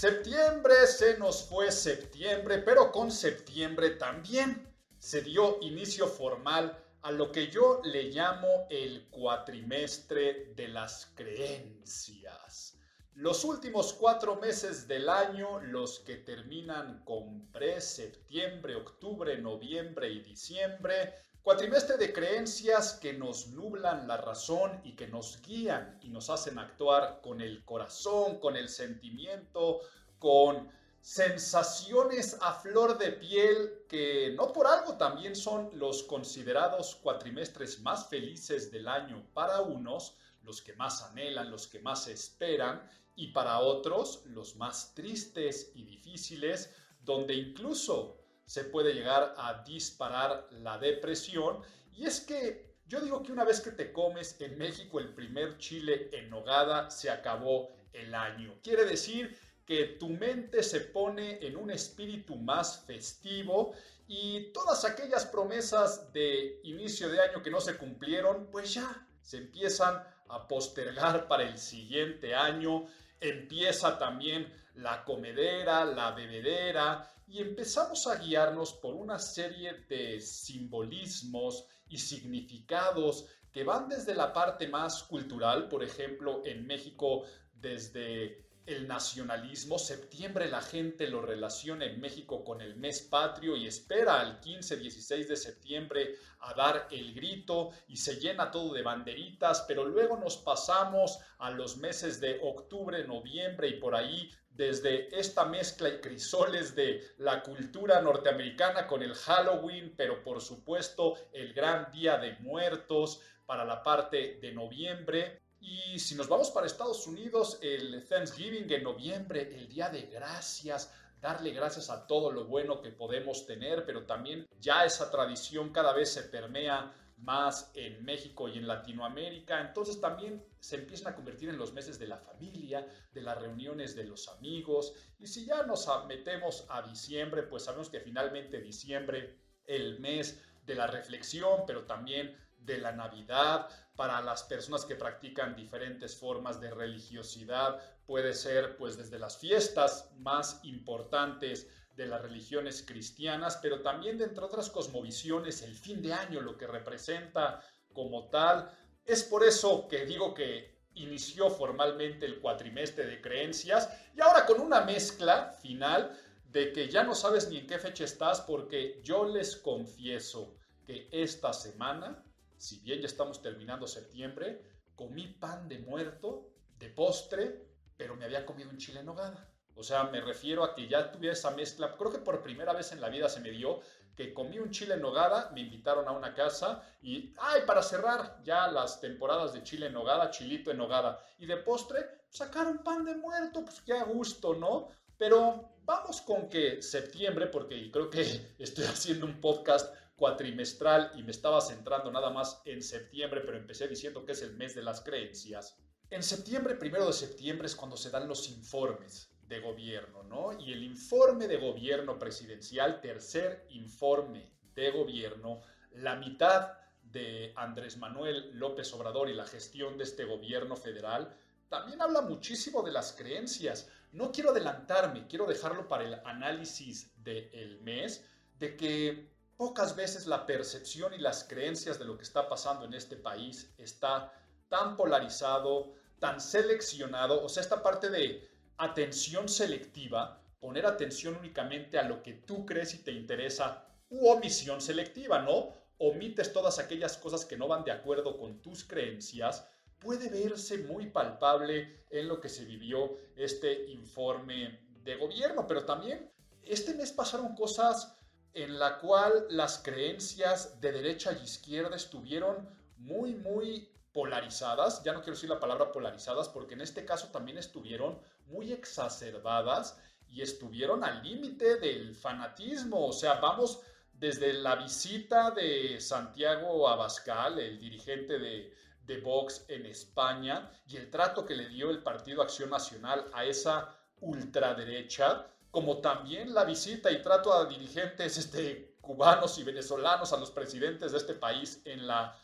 Septiembre se nos fue septiembre, pero con septiembre también se dio inicio formal a lo que yo le llamo el cuatrimestre de las creencias. Los últimos cuatro meses del año, los que terminan con pre, septiembre, octubre, noviembre y diciembre, Cuatrimestre de creencias que nos nublan la razón y que nos guían y nos hacen actuar con el corazón, con el sentimiento, con sensaciones a flor de piel que no por algo también son los considerados cuatrimestres más felices del año para unos, los que más anhelan, los que más esperan, y para otros los más tristes y difíciles, donde incluso se puede llegar a disparar la depresión. Y es que yo digo que una vez que te comes en México el primer chile en nogada, se acabó el año. Quiere decir que tu mente se pone en un espíritu más festivo y todas aquellas promesas de inicio de año que no se cumplieron, pues ya se empiezan a postergar para el siguiente año. Empieza también la comedera, la bebedera y empezamos a guiarnos por una serie de simbolismos y significados que van desde la parte más cultural, por ejemplo, en México desde el nacionalismo. Septiembre la gente lo relaciona en México con el mes patrio y espera al 15-16 de septiembre a dar el grito y se llena todo de banderitas, pero luego nos pasamos a los meses de octubre, noviembre y por ahí desde esta mezcla y crisoles de la cultura norteamericana con el Halloween, pero por supuesto el gran día de muertos para la parte de noviembre. Y si nos vamos para Estados Unidos, el Thanksgiving en noviembre, el Día de Gracias, darle gracias a todo lo bueno que podemos tener, pero también ya esa tradición cada vez se permea más en México y en Latinoamérica, entonces también se empiezan a convertir en los meses de la familia, de las reuniones de los amigos, y si ya nos metemos a diciembre, pues sabemos que finalmente diciembre, el mes de la reflexión, pero también de la Navidad, para las personas que practican diferentes formas de religiosidad, puede ser pues desde las fiestas más importantes de las religiones cristianas, pero también de entre otras cosmovisiones, el fin de año, lo que representa como tal. Es por eso que digo que inició formalmente el cuatrimestre de creencias y ahora con una mezcla final de que ya no sabes ni en qué fecha estás porque yo les confieso que esta semana si bien ya estamos terminando septiembre, comí pan de muerto, de postre, pero me había comido un chile en nogada. O sea, me refiero a que ya tuviera esa mezcla. Creo que por primera vez en la vida se me dio que comí un chile en nogada, me invitaron a una casa y, ay, para cerrar ya las temporadas de chile en nogada, chilito en nogada. Y de postre, sacaron pan de muerto, pues qué a gusto, ¿no? Pero vamos con que septiembre, porque creo que estoy haciendo un podcast cuatrimestral y me estaba centrando nada más en septiembre, pero empecé diciendo que es el mes de las creencias. En septiembre, primero de septiembre, es cuando se dan los informes de gobierno, ¿no? Y el informe de gobierno presidencial, tercer informe de gobierno, la mitad de Andrés Manuel López Obrador y la gestión de este gobierno federal, también habla muchísimo de las creencias. No quiero adelantarme, quiero dejarlo para el análisis del mes, de que Pocas veces la percepción y las creencias de lo que está pasando en este país está tan polarizado, tan seleccionado, o sea, esta parte de atención selectiva, poner atención únicamente a lo que tú crees y te interesa, u omisión selectiva, ¿no? Omites todas aquellas cosas que no van de acuerdo con tus creencias, puede verse muy palpable en lo que se vivió este informe de gobierno, pero también este mes pasaron cosas en la cual las creencias de derecha y izquierda estuvieron muy, muy polarizadas. Ya no quiero decir la palabra polarizadas porque en este caso también estuvieron muy exacerbadas y estuvieron al límite del fanatismo. O sea, vamos desde la visita de Santiago Abascal, el dirigente de, de Vox en España, y el trato que le dio el Partido Acción Nacional a esa ultraderecha, como también la visita y trato a dirigentes este, cubanos y venezolanos, a los presidentes de este país en la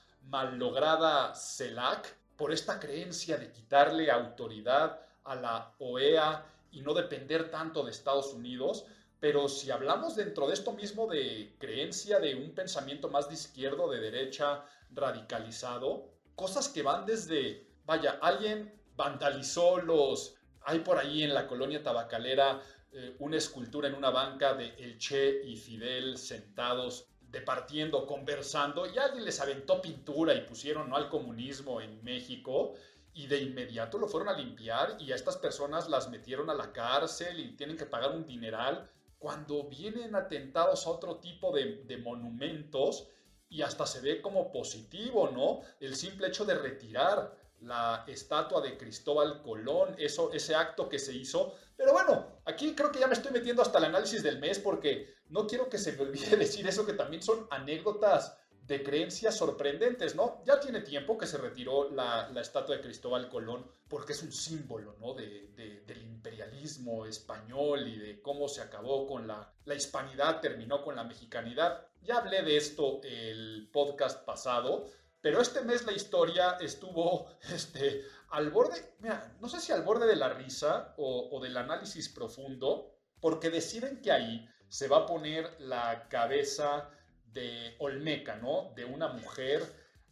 lograda CELAC, por esta creencia de quitarle autoridad a la OEA y no depender tanto de Estados Unidos. Pero si hablamos dentro de esto mismo de creencia de un pensamiento más de izquierda o de derecha radicalizado, cosas que van desde, vaya, alguien vandalizó los, hay por ahí en la colonia tabacalera eh, una escultura en una banca de El Che y Fidel sentados departiendo, conversando, y alguien les aventó pintura y pusieron no al comunismo en México, y de inmediato lo fueron a limpiar y a estas personas las metieron a la cárcel y tienen que pagar un dineral, cuando vienen atentados a otro tipo de, monumentos y hasta se ve como positivo, ¿no? El simple hecho de retirar la estatua de Cristóbal Colón, eso, ese acto que se hizo. Pero bueno, aquí creo que ya me estoy metiendo hasta el análisis del mes porque no quiero que se me olvide decir eso, que también son anécdotas de creencias sorprendentes, ¿no? Ya tiene tiempo que se retiró la, estatua de Cristóbal Colón porque es un símbolo, ¿no? De, del imperialismo español y de cómo se acabó con la, la hispanidad, terminó con la mexicanidad. Ya hablé de esto el podcast pasado, pero este mes la historia estuvo este, al borde, no sé si al borde de la risa o, del análisis profundo, porque deciden que ahí se va a poner la cabeza de Olmeca, ¿no? De una mujer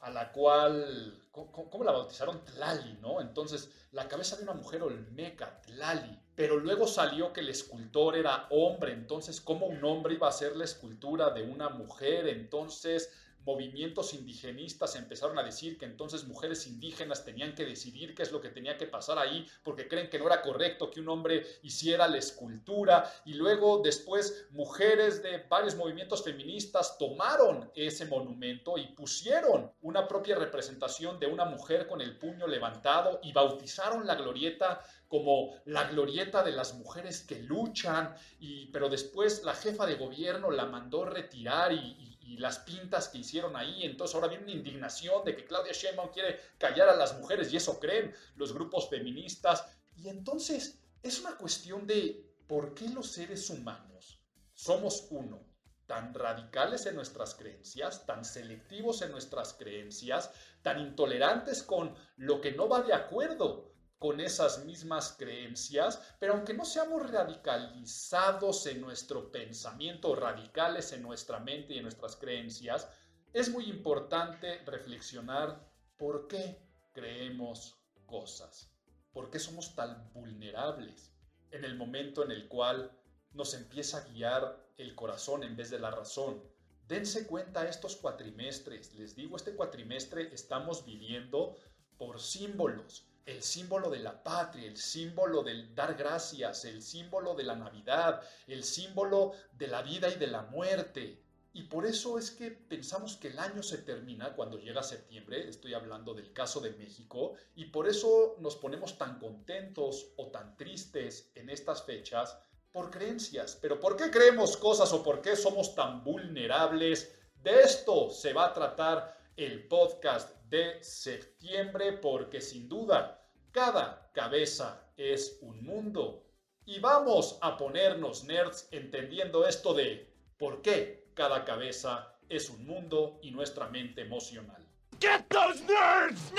a la cual, ¿cómo, la bautizaron? Tlali, ¿no? Entonces, la cabeza de una mujer Olmeca, Tlali. Pero luego salió que el escultor era hombre, entonces, ¿cómo un hombre iba a hacer la escultura de una mujer? Entonces, movimientos indigenistas empezaron a decir que entonces mujeres indígenas tenían que decidir qué es lo que tenía que pasar ahí porque creen que no era correcto que un hombre hiciera la escultura y luego después mujeres de varios movimientos feministas tomaron ese monumento y pusieron una propia representación de una mujer con el puño levantado y bautizaron la glorieta como la glorieta de las mujeres que luchan y pero después la jefa de gobierno la mandó retirar y y las pintas que hicieron ahí. Entonces ahora viene una indignación de que Claudia Sheinbaum quiere callar a las mujeres y eso creen los grupos feministas. Y entonces es una cuestión de por qué los seres humanos somos uno, tan radicales en nuestras creencias, tan selectivos en nuestras creencias, tan intolerantes con lo que no va de acuerdo con esas mismas creencias, pero aunque no seamos radicalizados en nuestro pensamiento, radicales en nuestra mente y en nuestras creencias, es muy importante reflexionar por qué creemos cosas, por qué somos tan vulnerables en el momento en el cual nos empieza a guiar el corazón en vez de la razón. Dense cuenta estos cuatrimestres, les digo, este cuatrimestre estamos viviendo por símbolos, el símbolo de la patria, el símbolo del dar gracias, el símbolo de la Navidad, el símbolo de la vida y de la muerte. Y por eso es que pensamos que el año se termina cuando llega septiembre, estoy hablando del caso de México, y por eso nos ponemos tan contentos o tan tristes en estas fechas por creencias. Pero ¿por qué creemos cosas o por qué somos tan vulnerables? De esto se va a tratar el podcast de septiembre porque sin duda cada cabeza es un mundo. Y vamos a ponernos nerds entendiendo esto de por qué cada cabeza es un mundo y nuestra mente emocional. Get those nerds!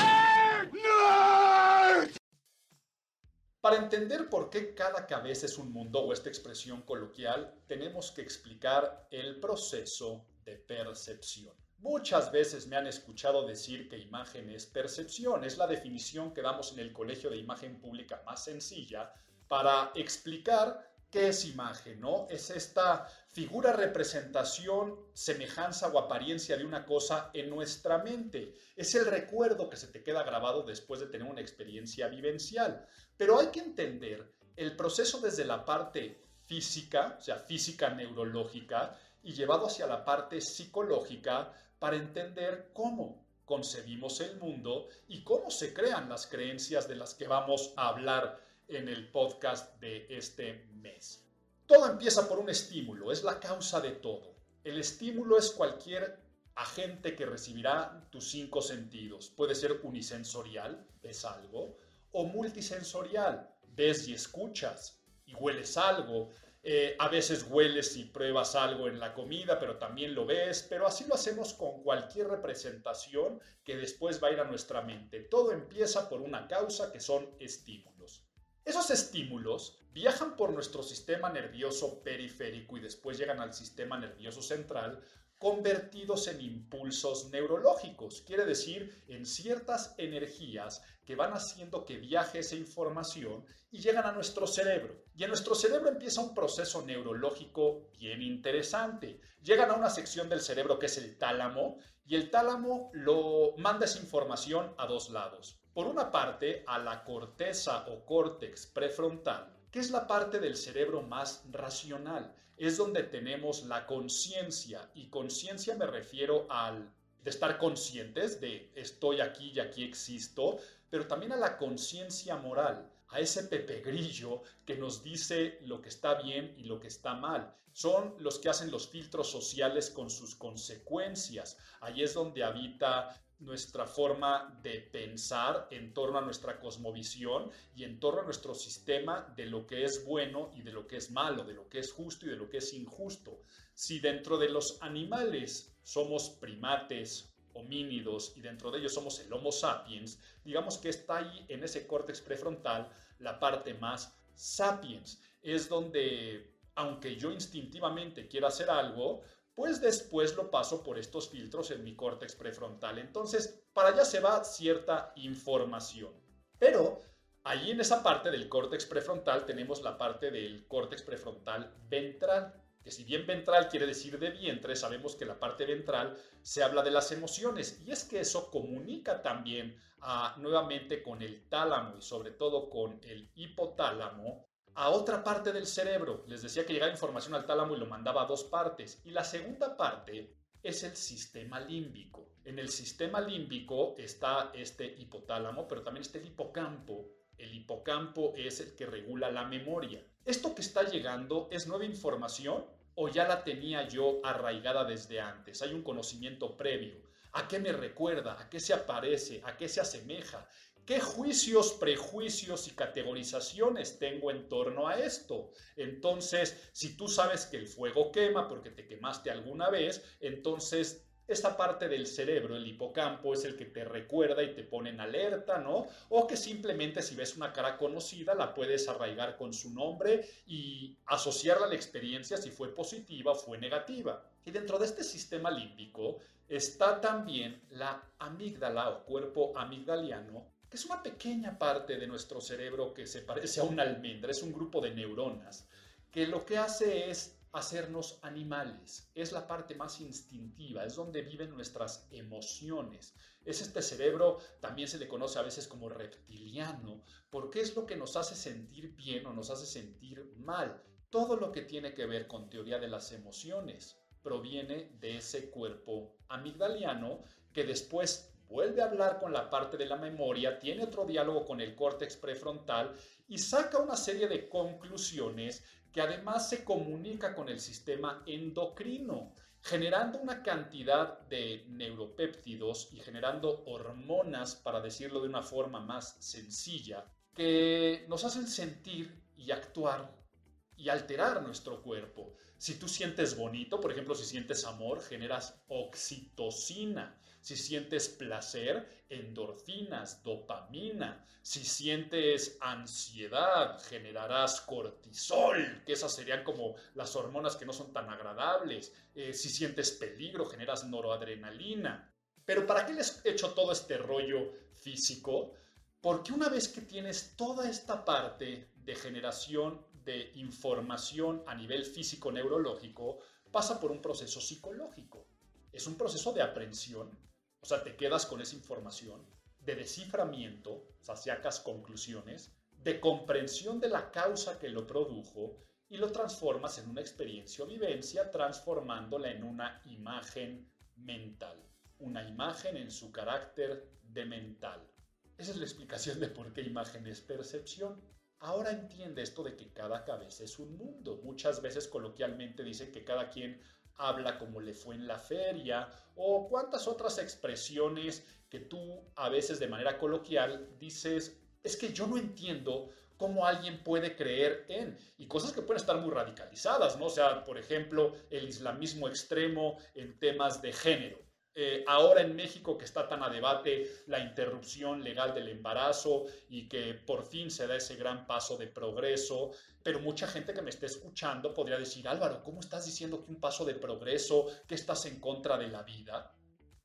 Nerds! Para entender por qué cada cabeza es un mundo o esta expresión coloquial, tenemos que explicar el proceso de percepción. Muchas veces me han escuchado decir que imagen es percepción. Es la definición que damos en el Colegio de Imagen Pública más sencilla para explicar qué es imagen, ¿no? Es esta figura, representación, semejanza o apariencia de una cosa en nuestra mente. Es el recuerdo que se te queda grabado después de tener una experiencia vivencial. Pero hay que entender el proceso desde la parte física, o sea, física neurológica, y llevado hacia la parte psicológica para entender cómo concebimos el mundo y cómo se crean las creencias de las que vamos a hablar en el podcast de este mes. Todo empieza por un estímulo, es la causa de todo. El estímulo es cualquier agente que recibirá tus cinco sentidos. Puede ser unisensorial, ves algo, o multisensorial, ves y escuchas y hueles algo. Eh, a veces hueles y pruebas algo en la comida, pero también lo ves, pero así lo hacemos con cualquier representación que después va a ir a nuestra mente. Todo empieza por una causa que son estímulos. Esos estímulos viajan por nuestro sistema nervioso periférico y después llegan al sistema nervioso central convertidos en impulsos neurológicos, quiere decir en ciertas energías que van haciendo que viaje esa información y llegan a nuestro cerebro. Y en nuestro cerebro empieza un proceso neurológico bien interesante. Llegan a una sección del cerebro que es el tálamo y el tálamo lo manda esa información a dos lados. Por una parte, a la corteza o córtex prefrontal, que es la parte del cerebro más racional. Es donde tenemos la conciencia y conciencia me refiero al de estar conscientes de estoy aquí y aquí existo, pero también a la conciencia moral, a ese pepe grillo que nos dice lo que está bien y lo que está mal. Son los que hacen los filtros sociales con sus consecuencias. Ahí es donde habita nuestra forma de pensar en torno a nuestra cosmovisión y en torno a nuestro sistema de lo que es bueno y de lo que es malo, de lo que es justo y de lo que es injusto. Si dentro de los animales somos primates, homínidos y dentro de ellos somos el Homo sapiens, digamos que está ahí en ese córtex prefrontal la parte más sapiens. Es donde, aunque yo instintivamente quiera hacer algo, pues después lo paso por estos filtros en mi córtex prefrontal. Entonces, para allá se va cierta información. Pero ahí en esa parte del córtex prefrontal tenemos la parte del córtex prefrontal ventral, que si bien ventral quiere decir de vientre, sabemos que la parte ventral se habla de las emociones y es que eso comunica también ah, nuevamente con el tálamo y sobre todo con el hipotálamo a otra parte del cerebro. Les decía que llegaba información al tálamo y lo mandaba a dos partes. Y la segunda parte es el sistema límbico. En el sistema límbico está este hipotálamo, pero también está el hipocampo. El hipocampo es el que regula la memoria. ¿Esto que está llegando es nueva información o ya la tenía yo arraigada desde antes? Hay un conocimiento previo. ¿A qué me recuerda? ¿A qué se aparece? ¿A qué se asemeja? ¿Qué juicios, prejuicios y categorizaciones tengo en torno a esto? Entonces, si tú sabes que el fuego quema porque te quemaste alguna vez, entonces esta parte del cerebro, el hipocampo, es el que te recuerda y te pone en alerta, ¿no? O que simplemente si ves una cara conocida la puedes arraigar con su nombre y asociarla a la experiencia si fue positiva o fue negativa. Y dentro de este sistema límbico está también la amígdala o cuerpo amigdaliano, es una pequeña parte de nuestro cerebro que se parece a una almendra, es un grupo de neuronas, que lo que hace es hacernos animales. Es la parte más instintiva, es donde viven nuestras emociones. Es este cerebro, también se le conoce a veces como reptiliano, porque es lo que nos hace sentir bien o nos hace sentir mal. Todo lo que tiene que ver con teoría de las emociones proviene de ese cuerpo amigdaliano que después vuelve a hablar con la parte de la memoria, tiene otro diálogo con el córtex prefrontal y saca una serie de conclusiones que además se comunica con el sistema endocrino, generando una cantidad de neuropéptidos y generando hormonas, para decirlo de una forma más sencilla, que nos hacen sentir y actuar y alterar nuestro cuerpo. Si tú sientes bonito, por ejemplo, si sientes amor, generas oxitocina. Si sientes placer, endorfinas, dopamina. Si sientes ansiedad, generarás cortisol, que esas serían como las hormonas que no son tan agradables. Eh, si sientes peligro, generas noradrenalina. Pero ¿para qué les he hecho todo este rollo físico? Porque una vez que tienes toda esta parte de generación de información a nivel físico-neurológico, pasa por un proceso psicológico. Es un proceso de aprensión o sea, te quedas con esa información de desciframiento, o sea, sacas conclusiones, de comprensión de la causa que lo produjo y lo transformas en una experiencia o vivencia transformándola en una imagen mental. Una imagen en su carácter de mental. Esa es la explicación de por qué imagen es percepción. Ahora entiende esto de que cada cabeza es un mundo. Muchas veces coloquialmente dicen que cada quien habla como le fue en la feria o cuántas otras expresiones que tú a veces de manera coloquial dices, es que yo no entiendo cómo alguien puede creer en, y cosas que pueden estar muy radicalizadas, ¿no? Sea, por ejemplo, el islamismo extremo en temas de género. Eh, ahora en México que está tan a debate la interrupción legal del embarazo y que por fin se da ese gran paso de progreso, pero mucha gente que me esté escuchando podría decir, Álvaro, ¿cómo estás diciendo que un paso de progreso, que estás en contra de la vida?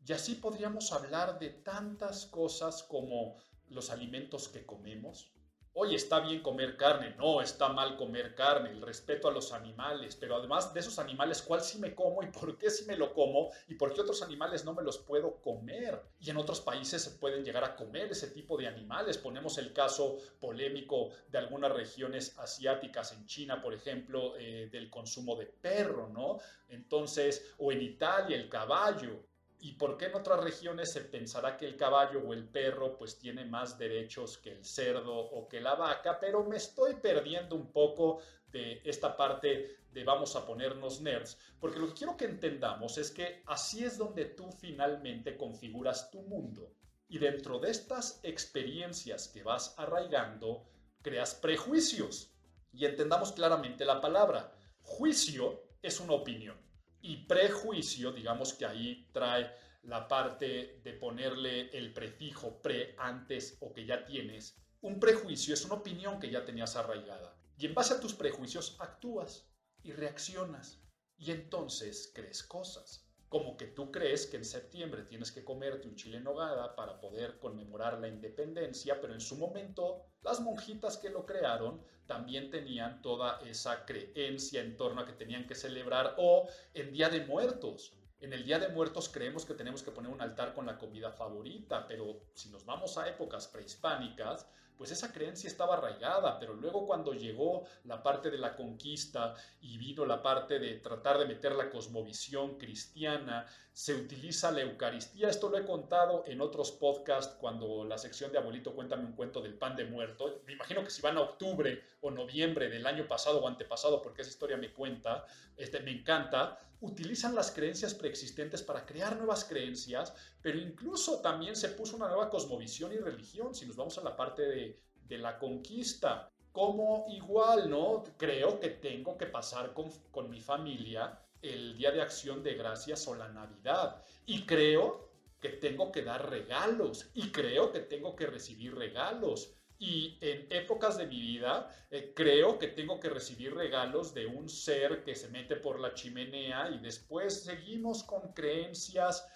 Y así podríamos hablar de tantas cosas como los alimentos que comemos, Oye, está bien comer carne, no, está mal comer carne, el respeto a los animales, pero además de esos animales, ¿cuál sí me como y por qué sí me lo como y por qué otros animales no me los puedo comer? Y en otros países se pueden llegar a comer ese tipo de animales. Ponemos el caso polémico de algunas regiones asiáticas, en China, por ejemplo, eh, del consumo de perro, ¿no? Entonces, o en Italia, el caballo. ¿Y por qué en otras regiones se pensará que el caballo o el perro pues tiene más derechos que el cerdo o que la vaca? Pero me estoy perdiendo un poco de esta parte de vamos a ponernos nerds, porque lo que quiero que entendamos es que así es donde tú finalmente configuras tu mundo. Y dentro de estas experiencias que vas arraigando, creas prejuicios. Y entendamos claramente la palabra. Juicio es una opinión. Y prejuicio, digamos que ahí trae la parte de ponerle el prefijo pre antes o que ya tienes. Un prejuicio es una opinión que ya tenías arraigada. Y en base a tus prejuicios actúas y reaccionas. Y entonces crees cosas como que tú crees que en septiembre tienes que comerte un chile en nogada para poder conmemorar la independencia, pero en su momento las monjitas que lo crearon también tenían toda esa creencia en torno a que tenían que celebrar o en Día de Muertos. En el Día de Muertos creemos que tenemos que poner un altar con la comida favorita, pero si nos vamos a épocas prehispánicas, pues esa creencia estaba arraigada, pero luego cuando llegó la parte de la conquista y vino la parte de tratar de meter la cosmovisión cristiana, se utiliza la Eucaristía. Esto lo he contado en otros podcasts cuando la sección de Abuelito Cuéntame un cuento del pan de muerto. Me imagino que si van a octubre o noviembre del año pasado o antepasado, porque esa historia me cuenta, este, me encanta, utilizan las creencias preexistentes para crear nuevas creencias, pero incluso también se puso una nueva cosmovisión y religión. Si nos vamos a la parte de de, la conquista. Como igual, ¿no? Creo que tengo que pasar con, con mi familia el Día de Acción de Gracias o la Navidad. Y creo que tengo que dar regalos. Y creo que tengo que recibir regalos. Y en épocas de mi vida eh, creo que tengo que recibir regalos de un ser que se mete por la chimenea y después seguimos con creencias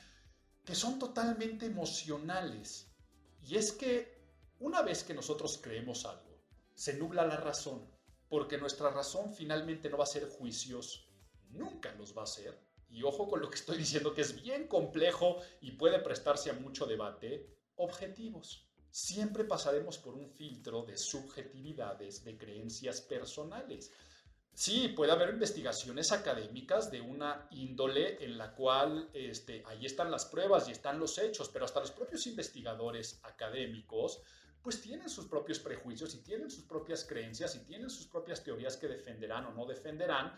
que son totalmente emocionales. Y es que una vez que nosotros creemos algo, se nubla la razón, porque nuestra razón finalmente no va a ser juicios, nunca los va a ser. Y ojo con lo que estoy diciendo, que es bien complejo y puede prestarse a mucho debate, objetivos. Siempre pasaremos por un filtro de subjetividades, de creencias personales. Sí, puede haber investigaciones académicas de una índole en la cual este, ahí están las pruebas y están los hechos, pero hasta los propios investigadores académicos pues tienen sus propios prejuicios y tienen sus propias creencias y tienen sus propias teorías que defenderán o no defenderán.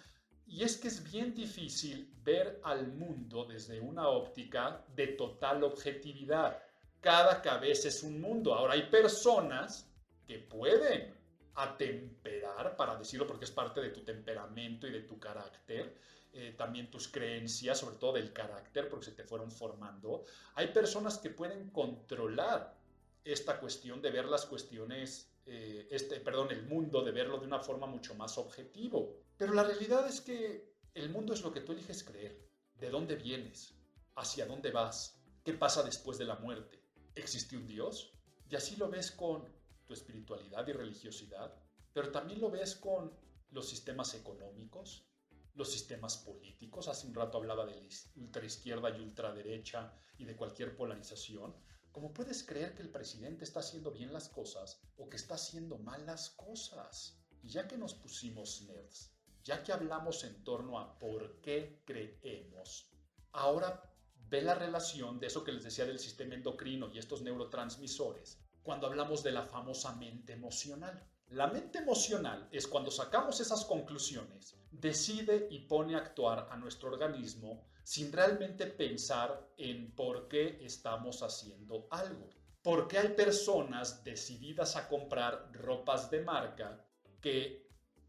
Y es que es bien difícil ver al mundo desde una óptica de total objetividad. Cada cabeza es un mundo. Ahora hay personas que pueden atemperar, para decirlo porque es parte de tu temperamento y de tu carácter, eh, también tus creencias, sobre todo del carácter, porque se te fueron formando. Hay personas que pueden controlar esta cuestión de ver las cuestiones, eh, este, perdón, el mundo, de verlo de una forma mucho más objetivo. Pero la realidad es que el mundo es lo que tú eliges creer, de dónde vienes, hacia dónde vas, qué pasa después de la muerte. ¿Existe un Dios? Y así lo ves con tu espiritualidad y religiosidad, pero también lo ves con los sistemas económicos, los sistemas políticos. Hace un rato hablaba de ultraizquierda y ultraderecha y de cualquier polarización. ¿Cómo puedes creer que el presidente está haciendo bien las cosas o que está haciendo mal las cosas? Y ya que nos pusimos nerds, ya que hablamos en torno a por qué creemos, ahora ve la relación de eso que les decía del sistema endocrino y estos neurotransmisores cuando hablamos de la famosa mente emocional. La mente emocional es cuando sacamos esas conclusiones, decide y pone a actuar a nuestro organismo sin realmente pensar en por qué estamos haciendo algo. Porque hay personas decididas a comprar ropas de marca que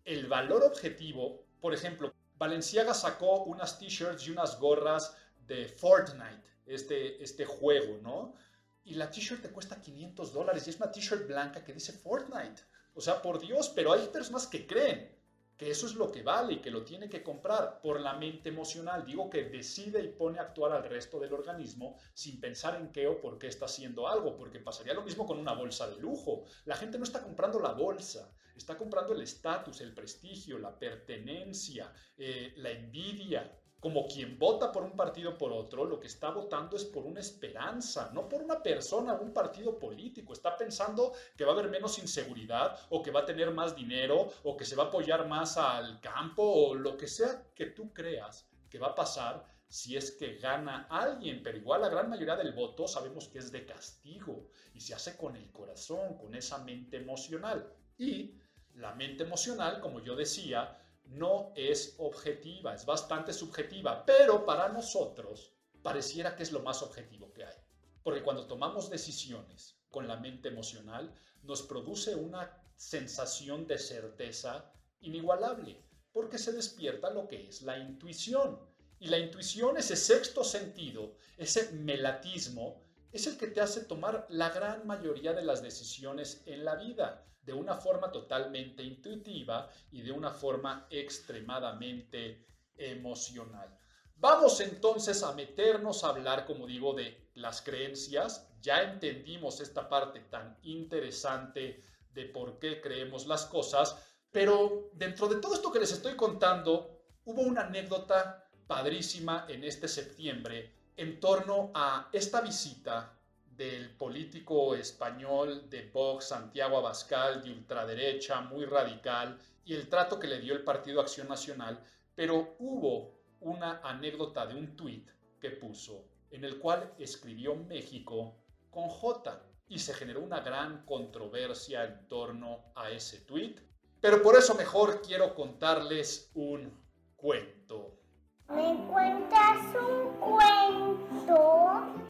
el valor objetivo, por ejemplo, Valenciaga sacó unas t-shirts y unas gorras de Fortnite, este, este juego, ¿no? Y la t-shirt te cuesta 500 dólares y es una t-shirt blanca que dice Fortnite. O sea, por Dios, pero hay personas que creen que eso es lo que vale y que lo tiene que comprar por la mente emocional. Digo que decide y pone a actuar al resto del organismo sin pensar en qué o por qué está haciendo algo, porque pasaría lo mismo con una bolsa de lujo. La gente no está comprando la bolsa, está comprando el estatus, el prestigio, la pertenencia, eh, la envidia, como quien vota por un partido por otro, lo que está votando es por una esperanza, no por una persona, un partido político. Está pensando que va a haber menos inseguridad o que va a tener más dinero o que se va a apoyar más al campo o lo que sea que tú creas que va a pasar si es que gana alguien, pero igual la gran mayoría del voto sabemos que es de castigo y se hace con el corazón, con esa mente emocional. Y la mente emocional, como yo decía, no es objetiva, es bastante subjetiva, pero para nosotros pareciera que es lo más objetivo que hay. Porque cuando tomamos decisiones con la mente emocional, nos produce una sensación de certeza inigualable, porque se despierta lo que es la intuición. Y la intuición, ese sexto sentido, ese melatismo, es el que te hace tomar la gran mayoría de las decisiones en la vida de una forma totalmente intuitiva y de una forma extremadamente emocional. Vamos entonces a meternos a hablar, como digo, de las creencias. Ya entendimos esta parte tan interesante de por qué creemos las cosas, pero dentro de todo esto que les estoy contando, hubo una anécdota padrísima en este septiembre en torno a esta visita del político español de Vox, Santiago Abascal, de ultraderecha, muy radical, y el trato que le dio el Partido Acción Nacional, pero hubo una anécdota de un tuit que puso, en el cual escribió México con J, y se generó una gran controversia en torno a ese tuit, pero por eso mejor quiero contarles un cuento. ¿Me cuentas un cuento?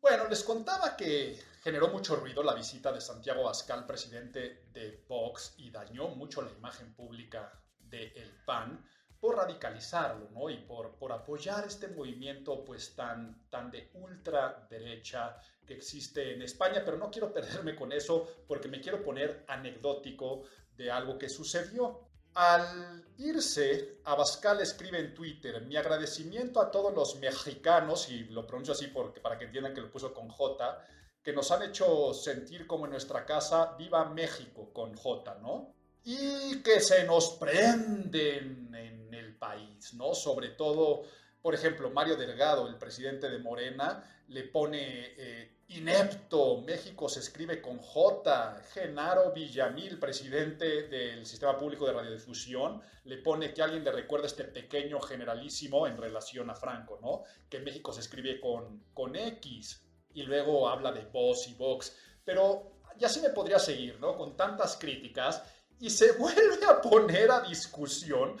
Bueno, les contaba que generó mucho ruido la visita de Santiago Abascal, presidente de Vox, y dañó mucho la imagen pública del el PAN por radicalizarlo, ¿no? Y por, por apoyar este movimiento pues tan, tan de ultraderecha que existe en España, pero no quiero perderme con eso porque me quiero poner anecdótico de algo que sucedió. Al irse, Abascal escribe en Twitter, mi agradecimiento a todos los mexicanos, y lo pronuncio así porque, para que entiendan que lo puso con J, que nos han hecho sentir como en nuestra casa, viva México con J, ¿no? Y que se nos prenden en el país, ¿no? Sobre todo, por ejemplo, Mario Delgado, el presidente de Morena, le pone eh, inepto, México se escribe con J, Genaro Villamil, presidente del Sistema Público de Radiodifusión, le pone que alguien le recuerda este pequeño generalísimo en relación a Franco, ¿no? Que México se escribe con, con X y luego habla de voz y Vox, pero ya sí me podría seguir, ¿no? Con tantas críticas y se vuelve a poner a discusión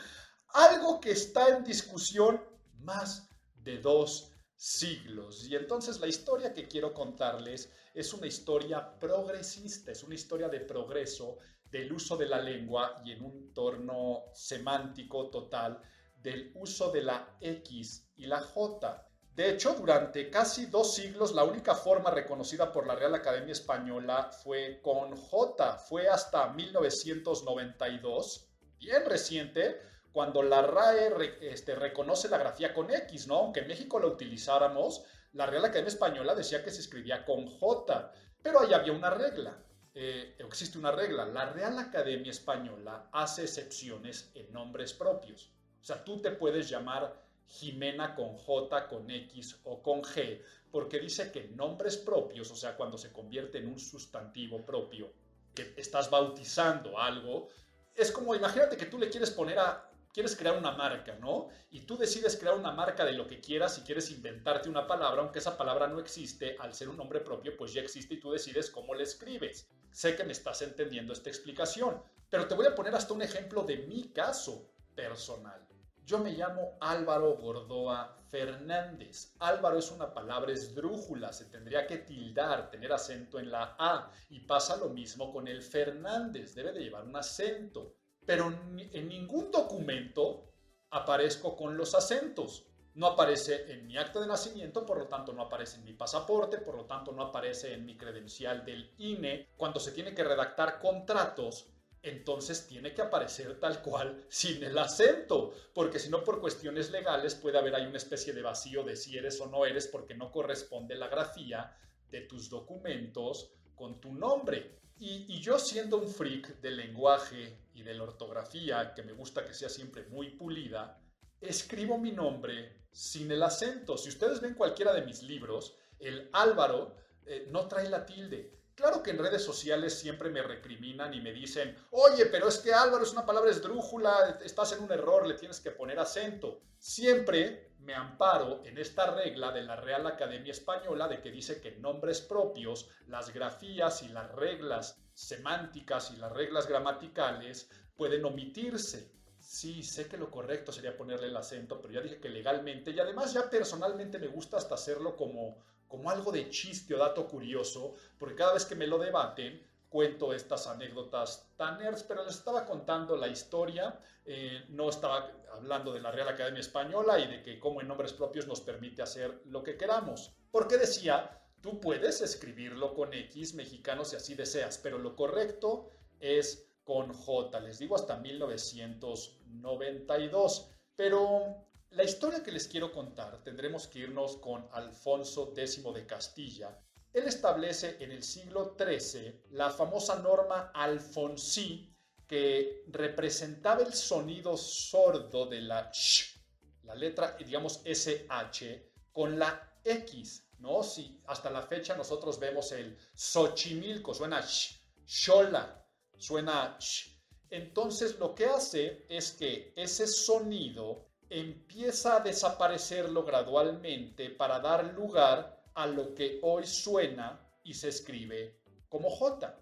algo que está en discusión más de dos siglos. Y entonces la historia que quiero contarles es una historia progresista, es una historia de progreso del uso de la lengua y en un torno semántico total del uso de la X y la J. De hecho, durante casi dos siglos la única forma reconocida por la Real Academia Española fue con J. Fue hasta 1992, bien reciente, cuando la RAE este, reconoce la grafía con X, ¿no? Aunque en México la utilizáramos, la Real Academia Española decía que se escribía con J, pero ahí había una regla. Eh, existe una regla. La Real Academia Española hace excepciones en nombres propios. O sea, tú te puedes llamar Jimena con J, con X o con G, porque dice que nombres propios, o sea, cuando se convierte en un sustantivo propio, que estás bautizando algo, es como, imagínate que tú le quieres poner a quieres crear una marca, ¿no? Y tú decides crear una marca de lo que quieras y quieres inventarte una palabra, aunque esa palabra no existe, al ser un nombre propio, pues ya existe y tú decides cómo le escribes. Sé que me estás entendiendo esta explicación, pero te voy a poner hasta un ejemplo de mi caso personal. Yo me llamo Álvaro Gordoa Fernández. Álvaro es una palabra esdrújula, se tendría que tildar, tener acento en la A. Y pasa lo mismo con el Fernández, debe de llevar un acento pero en ningún documento aparezco con los acentos. No aparece en mi acta de nacimiento, por lo tanto no aparece en mi pasaporte, por lo tanto no aparece en mi credencial del INE. Cuando se tiene que redactar contratos, entonces tiene que aparecer tal cual sin el acento, porque si no por cuestiones legales puede haber ahí una especie de vacío de si eres o no eres porque no corresponde la grafía de tus documentos con tu nombre. Y, yo siendo un freak del lenguaje y de la ortografía, que me gusta que sea siempre muy pulida, escribo mi nombre sin el acento. Si ustedes ven cualquiera de mis libros, el Álvaro eh, no trae la tilde. Claro que en redes sociales siempre me recriminan y me dicen, oye, pero es que Álvaro es una palabra esdrújula, estás en un error, le tienes que poner acento. Siempre me amparo en esta regla de la Real Academia Española de que dice que nombres propios las grafías y las reglas semánticas y las reglas gramaticales pueden omitirse. Sí, sé que lo correcto sería ponerle el acento, pero ya dije que legalmente y además ya personalmente me gusta hasta hacerlo como, como algo de chiste o dato curioso, porque cada vez que me lo debaten, cuento estas anécdotas tan nerds, pero les estaba contando la historia, eh, no estaba hablando de la Real Academia Española y de que como en nombres propios nos permite hacer lo que queramos. Porque decía, tú puedes escribirlo con X mexicanos si así deseas, pero lo correcto es con J, les digo hasta 1992. Pero la historia que les quiero contar tendremos que irnos con Alfonso X de Castilla, él establece en el siglo XIII la famosa norma alfonsí que representaba el sonido sordo de la sh, la letra, digamos, SH, con la X, ¿no? Si hasta la fecha nosotros vemos el Xochimilco, suena sh, Xola, suena sh. Entonces lo que hace es que ese sonido empieza a desaparecerlo gradualmente para dar lugar a lo que hoy suena y se escribe como J.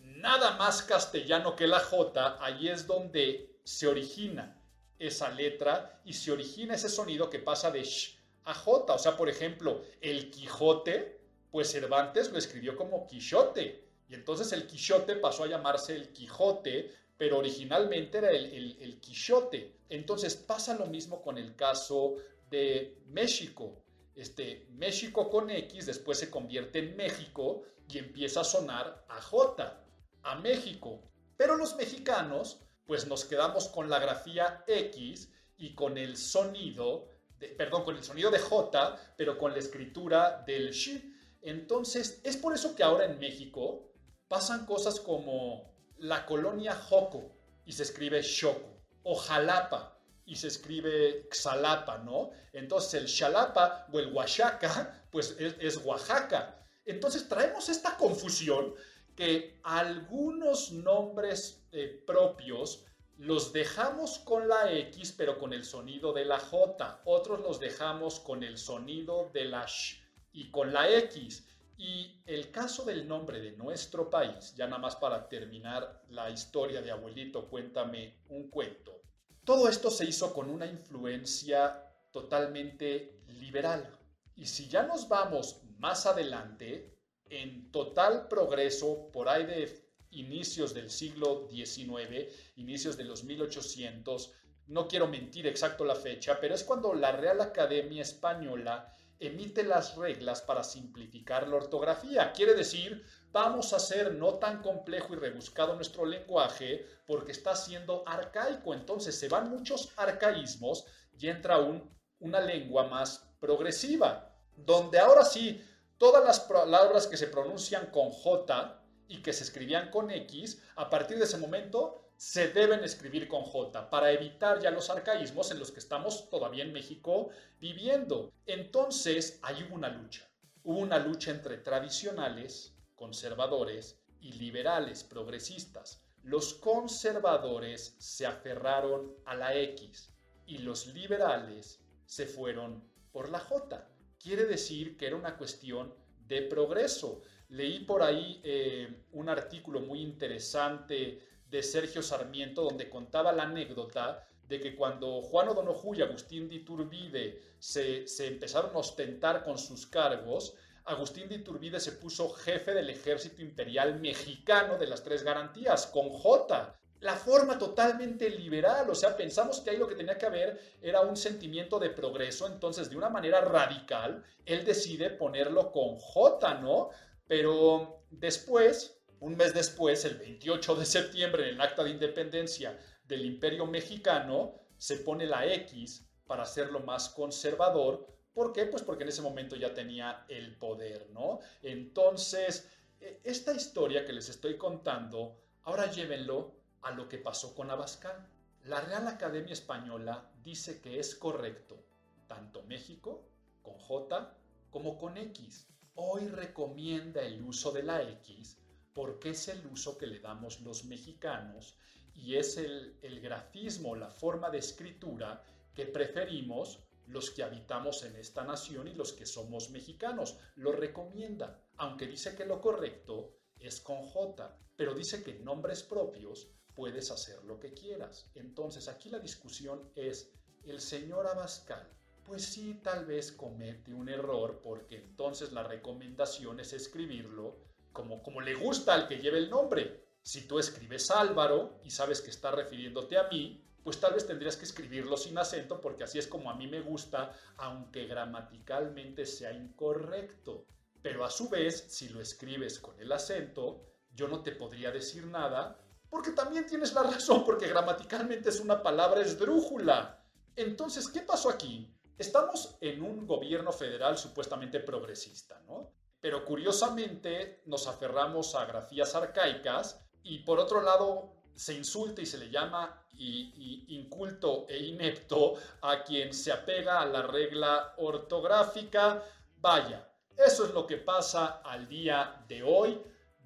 Nada más castellano que la J, ahí es donde se origina esa letra y se origina ese sonido que pasa de sh a J. O sea, por ejemplo, el Quijote, pues Cervantes lo escribió como Quijote. Y entonces el Quijote pasó a llamarse el Quijote, pero originalmente era el, el, el Quijote. Entonces pasa lo mismo con el caso de México este, México con X después se convierte en México y empieza a sonar a J, a México. Pero los mexicanos, pues nos quedamos con la grafía X y con el sonido, perdón, con el sonido de J, pero con la escritura del Sh. Entonces, es por eso que ahora en México pasan cosas como la colonia Joco y se escribe Choco, o Jalapa y se escribe Xalapa, ¿no? Entonces el Xalapa o el Oaxaca, pues es, Oaxaca. Entonces traemos esta confusión que algunos nombres eh, propios los dejamos con la X, pero con el sonido de la J. Otros los dejamos con el sonido de la Sh y con la X. Y el caso del nombre de nuestro país, ya nada más para terminar la historia de abuelito, cuéntame un cuento. Todo esto se hizo con una influencia totalmente liberal. Y si ya nos vamos más adelante, en total progreso, por ahí de inicios del siglo XIX, inicios de los 1800, no quiero mentir exacto la fecha, pero es cuando la Real Academia Española emite las reglas para simplificar la ortografía. Quiere decir, vamos a hacer no tan complejo y rebuscado nuestro lenguaje porque está siendo arcaico. Entonces se van muchos arcaísmos y entra un, una lengua más progresiva, donde ahora sí, todas las palabras que se pronuncian con J y que se escribían con X, a partir de ese momento se deben escribir con J para evitar ya los arcaísmos en los que estamos todavía en México viviendo. Entonces, ahí hubo una lucha. Hubo una lucha entre tradicionales, conservadores y liberales, progresistas. los conservadores se aferraron a la X y los liberales se fueron por la J. Quiere decir que era una cuestión de progreso. Leí por ahí eh, un artículo muy interesante de Sergio Sarmiento donde contaba la anécdota de que cuando Juan O'Donoghue y Agustín de Iturbide se, se empezaron a ostentar con sus cargos, Agustín de Iturbide se puso jefe del ejército imperial mexicano de las tres garantías, con J. La forma totalmente liberal, o sea, pensamos que ahí lo que tenía que haber era un sentimiento de progreso, entonces de una manera radical, él decide ponerlo con J, ¿no? Pero después, un mes después, el 28 de septiembre, en el acta de independencia del imperio mexicano, se pone la X para hacerlo más conservador, ¿Por qué? Pues porque en ese momento ya tenía el poder, ¿no? Entonces, e, esta historia que les estoy contando, ahora llévenlo a lo que pasó con Abascal. La Real Academia Española dice que es correcto tanto México con J como con X. Hoy recomienda el uso de la X porque es el uso que le damos los mexicanos y es el, el grafismo, la forma de escritura que preferimos los que habitamos en esta nación y los que somos mexicanos. Lo recomienda, aunque dice que lo correcto es con J, pero dice que en nombres propios puedes hacer lo que quieras. Entonces aquí la discusión es, el señor Abascal, pues sí, tal vez comete un error porque entonces la recomendación es escribirlo como, como le gusta al que lleve el nombre. Si tú escribes Álvaro y sabes que está refiriéndote a mí, pues tal vez tendrías que escribirlo sin acento porque así es como a mí me gusta, aunque gramaticalmente sea incorrecto. Pero a su vez, si lo escribes con el acento, yo no te podría decir nada porque también tienes la razón, porque gramaticalmente es una palabra esdrújula. Entonces, ¿qué pasó aquí? Estamos en un gobierno federal supuestamente progresista, ¿no? Pero curiosamente nos aferramos a grafías arcaicas y por otro lado se insulta y se le llama inculto e inepto a quien se apega a la regla ortográfica. Vaya, eso es lo que pasa al día de hoy.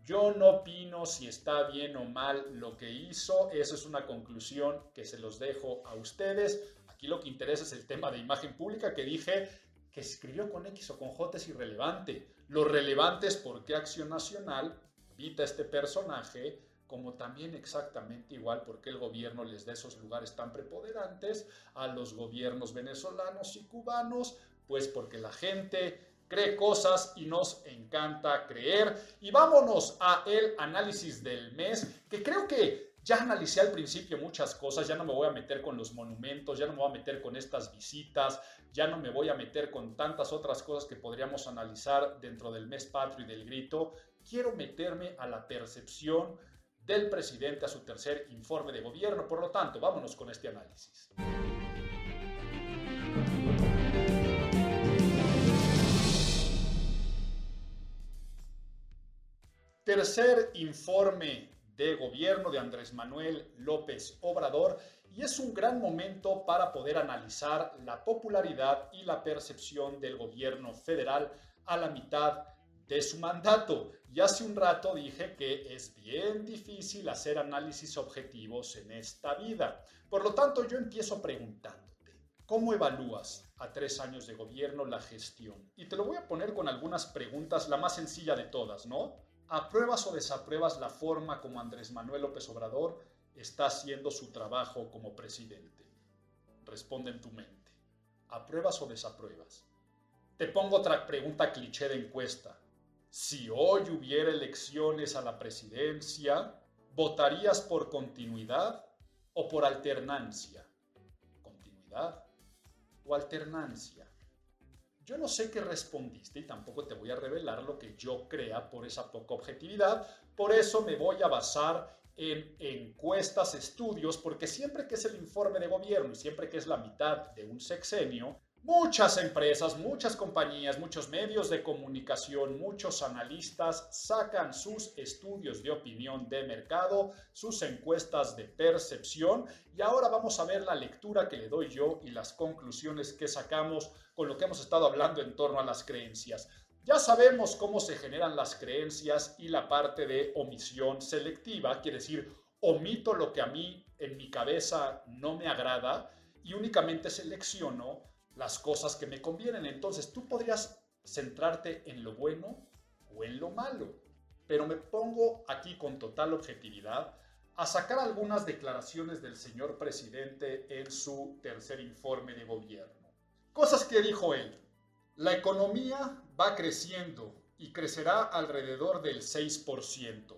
Yo no opino si está bien o mal lo que hizo, eso es una conclusión que se los dejo a ustedes. Aquí lo que interesa es el tema de imagen pública que dije que escribió con X o con J es irrelevante. Lo relevante es por qué Acción Nacional evita este personaje como también exactamente igual porque el gobierno les da esos lugares tan preponderantes a los gobiernos venezolanos y cubanos, pues porque la gente cree cosas y nos encanta creer. Y vámonos a el análisis del mes, que creo que ya analicé al principio muchas cosas, ya no me voy a meter con los monumentos, ya no me voy a meter con estas visitas, ya no me voy a meter con tantas otras cosas que podríamos analizar dentro del mes patrio y del grito. Quiero meterme a la percepción del presidente a su tercer informe de gobierno. Por lo tanto, vámonos con este análisis. Tercer informe de gobierno de Andrés Manuel López Obrador y es un gran momento para poder analizar la popularidad y la percepción del gobierno federal a la mitad de su mandato. Y hace un rato dije que es bien difícil hacer análisis objetivos en esta vida. Por lo tanto, yo empiezo preguntándote, ¿cómo evalúas a tres años de gobierno la gestión? Y te lo voy a poner con algunas preguntas, la más sencilla de todas, ¿no? ¿Apruebas o desapruebas la forma como Andrés Manuel López Obrador está haciendo su trabajo como presidente? Responde en tu mente. ¿Apruebas o desapruebas? Te pongo otra pregunta cliché de encuesta si hoy hubiera elecciones a la presidencia, ¿votarías por continuidad o por alternancia? ¿Continuidad o alternancia? Yo no sé qué respondiste y tampoco te voy a revelar lo que yo crea por esa poca objetividad, por eso me voy a basar en encuestas, estudios, porque siempre que es el informe de gobierno y siempre que es la mitad de un sexenio, Muchas empresas, muchas compañías, muchos medios de comunicación, muchos analistas sacan sus estudios de opinión de mercado, sus encuestas de percepción. Y ahora vamos a ver la lectura que le doy yo y las conclusiones que sacamos con lo que hemos estado hablando en torno a las creencias. Ya sabemos cómo se generan las creencias y la parte de omisión selectiva, quiere decir omito lo que a mí en mi cabeza no me agrada y únicamente selecciono las cosas que me convienen. Entonces tú podrías centrarte en lo bueno o en lo malo, pero me pongo aquí con total objetividad a sacar algunas declaraciones del señor presidente en su tercer informe de gobierno. Cosas que dijo él. La economía va creciendo y crecerá alrededor del 6%.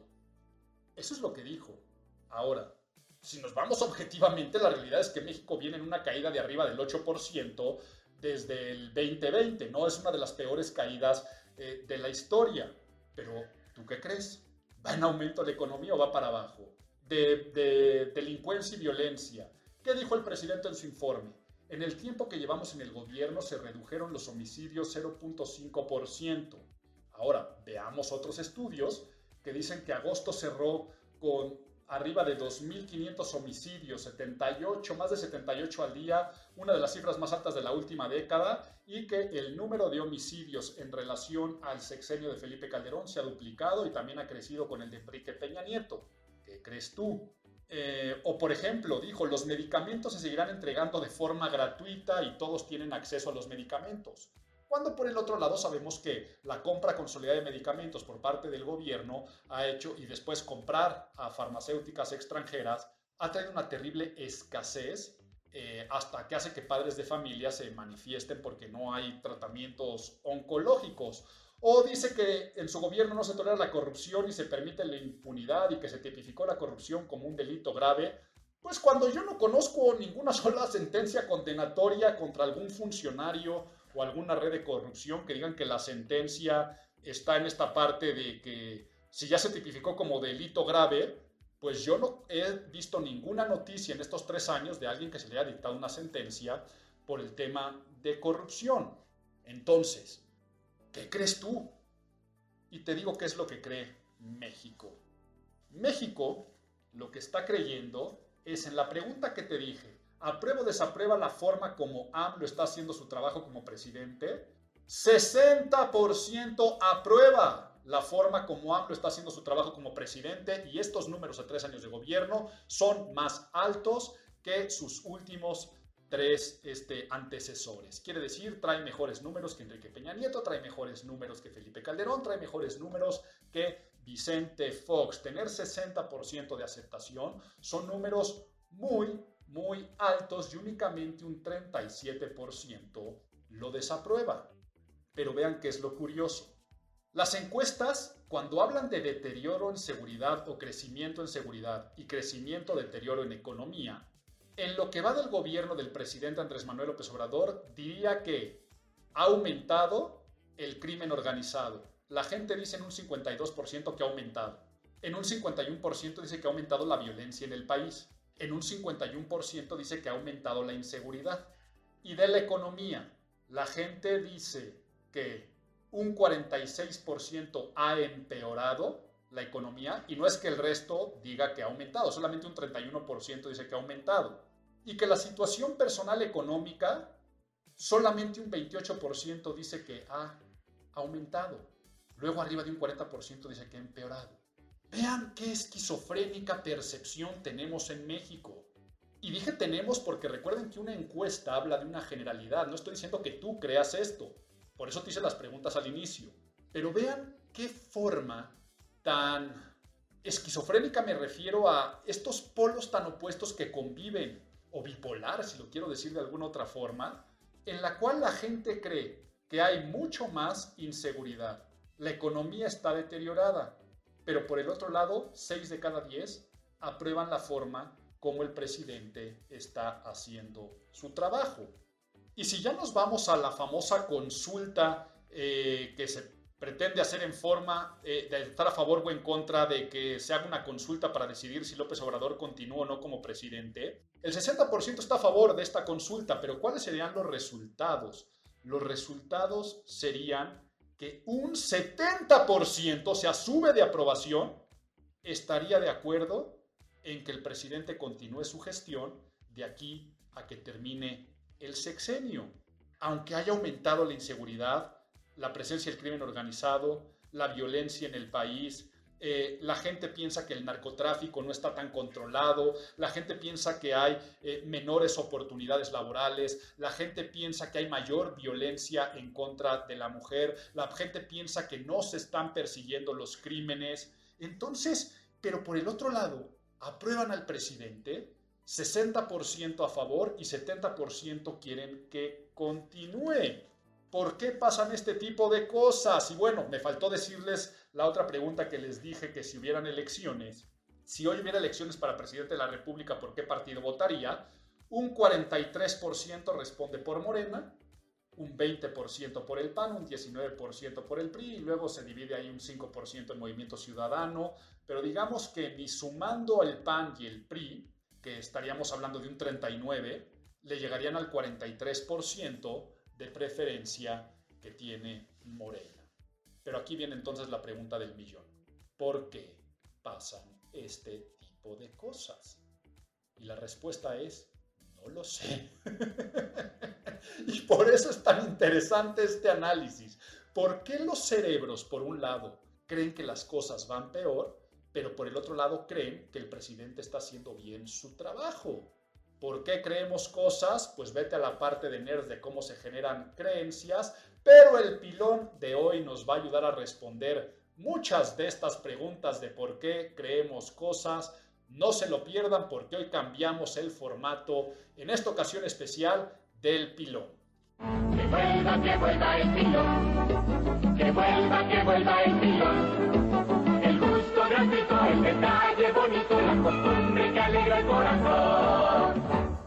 Eso es lo que dijo. Ahora, si nos vamos objetivamente, la realidad es que México viene en una caída de arriba del 8% desde el 2020, ¿no? Es una de las peores caídas eh, de la historia. Pero, ¿tú qué crees? ¿Va en aumento la economía o va para abajo? De, de delincuencia y violencia. ¿Qué dijo el presidente en su informe? En el tiempo que llevamos en el gobierno se redujeron los homicidios 0.5%. Ahora, veamos otros estudios que dicen que agosto cerró con arriba de 2.500 homicidios, 78, más de 78 al día, una de las cifras más altas de la última década, y que el número de homicidios en relación al sexenio de Felipe Calderón se ha duplicado y también ha crecido con el de Enrique Peña Nieto. ¿Qué crees tú? Eh, o por ejemplo, dijo, los medicamentos se seguirán entregando de forma gratuita y todos tienen acceso a los medicamentos. Cuando por el otro lado sabemos que la compra consolidada de medicamentos por parte del gobierno ha hecho y después comprar a farmacéuticas extranjeras ha traído una terrible escasez eh, hasta que hace que padres de familia se manifiesten porque no hay tratamientos oncológicos. O dice que en su gobierno no se tolera la corrupción y se permite la impunidad y que se tipificó la corrupción como un delito grave. Pues cuando yo no conozco ninguna sola sentencia condenatoria contra algún funcionario o alguna red de corrupción que digan que la sentencia está en esta parte de que si ya se tipificó como delito grave, pues yo no he visto ninguna noticia en estos tres años de alguien que se le haya dictado una sentencia por el tema de corrupción. Entonces, ¿qué crees tú? Y te digo qué es lo que cree México. México lo que está creyendo es en la pregunta que te dije, aprueba o desaprueba la forma como AMLO está haciendo su trabajo como presidente, 60% aprueba la forma como AMLO está haciendo su trabajo como presidente y estos números de tres años de gobierno son más altos que sus últimos tres este, antecesores. Quiere decir, trae mejores números que Enrique Peña Nieto, trae mejores números que Felipe Calderón, trae mejores números que Vicente Fox. Tener 60% de aceptación son números muy, muy altos y únicamente un 37% lo desaprueba. Pero vean qué es lo curioso. Las encuestas, cuando hablan de deterioro en seguridad o crecimiento en seguridad y crecimiento deterioro en economía, en lo que va del gobierno del presidente Andrés Manuel López Obrador, diría que ha aumentado el crimen organizado. La gente dice en un 52% que ha aumentado. En un 51% dice que ha aumentado la violencia en el país en un 51% dice que ha aumentado la inseguridad. Y de la economía, la gente dice que un 46% ha empeorado la economía y no es que el resto diga que ha aumentado, solamente un 31% dice que ha aumentado. Y que la situación personal económica, solamente un 28% dice que ha aumentado. Luego arriba de un 40% dice que ha empeorado. Vean qué esquizofrénica percepción tenemos en México. Y dije tenemos porque recuerden que una encuesta habla de una generalidad. No estoy diciendo que tú creas esto. Por eso te hice las preguntas al inicio. Pero vean qué forma tan esquizofrénica me refiero a estos polos tan opuestos que conviven, o bipolar, si lo quiero decir de alguna otra forma, en la cual la gente cree que hay mucho más inseguridad. La economía está deteriorada, pero por el otro lado, 6 de cada 10 aprueban la forma como el presidente está haciendo su trabajo. Y si ya nos vamos a la famosa consulta eh, que se pretende hacer en forma eh, de estar a favor o en contra de que se haga una consulta para decidir si López Obrador continúa o no como presidente, el 60% está a favor de esta consulta, pero ¿cuáles serían los resultados? Los resultados serían que un 70% se asume de aprobación, estaría de acuerdo en que el presidente continúe su gestión de aquí a que termine el sexenio. Aunque haya aumentado la inseguridad, la presencia del crimen organizado, la violencia en el país, eh, la gente piensa que el narcotráfico no está tan controlado, la gente piensa que hay eh, menores oportunidades laborales, la gente piensa que hay mayor violencia en contra de la mujer, la gente piensa que no se están persiguiendo los crímenes. Entonces, pero por el otro lado, aprueban al presidente, 60% a favor y 70% quieren que continúe. ¿Por qué pasan este tipo de cosas? Y bueno, me faltó decirles la otra pregunta que les dije, que si hubieran elecciones, si hoy hubiera elecciones para presidente de la República, ¿por qué partido votaría? Un 43% responde por Morena, un 20% por el PAN, un 19% por el PRI y luego se divide ahí un 5% en Movimiento Ciudadano, pero digamos que ni sumando el PAN y el PRI, que estaríamos hablando de un 39, le llegarían al 43% de preferencia que tiene Morena. Pero aquí viene entonces la pregunta del millón. ¿Por qué pasan este tipo de cosas? Y la respuesta es, no lo sé. y por eso es tan interesante este análisis. ¿Por qué los cerebros, por un lado, creen que las cosas van peor, pero por el otro lado creen que el presidente está haciendo bien su trabajo? ¿Por qué creemos cosas? Pues vete a la parte de nerds de cómo se generan creencias, pero el pilón de hoy nos va a ayudar a responder muchas de estas preguntas de por qué creemos cosas. No se lo pierdan porque hoy cambiamos el formato en esta ocasión especial del pilón. Que vuelva, que vuelva el pilón. Que vuelva, que vuelva el pilón. El detalle bonito, la costumbre que alegra el corazón.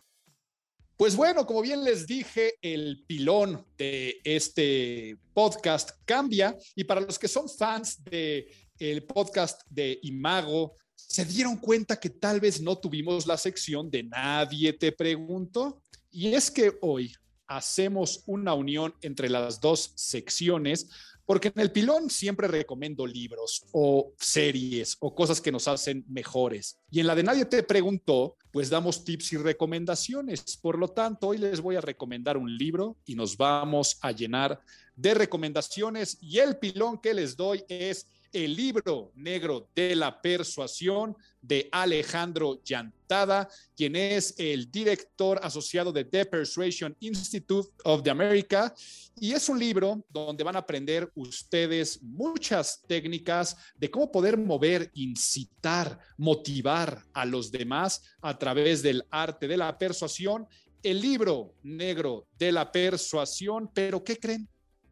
Pues bueno, como bien les dije, el pilón de este podcast cambia y para los que son fans del el podcast de Imago, se dieron cuenta que tal vez no tuvimos la sección de Nadie te preguntó. Y es que hoy hacemos una unión entre las dos secciones porque en el pilón siempre recomiendo libros o series o cosas que nos hacen mejores. Y en la de Nadie te preguntó, pues damos tips y recomendaciones. Por lo tanto, hoy les voy a recomendar un libro y nos vamos a llenar de recomendaciones. Y el pilón que les doy es el libro negro de la persuasión de Alejandro Llantada, quien es el director asociado de The Persuasion Institute of the America. Y es un libro donde van a aprender ustedes muchas técnicas de cómo poder mover, incitar, motivar a los demás a través del arte de la persuasión. El libro negro de la persuasión, pero ¿qué creen?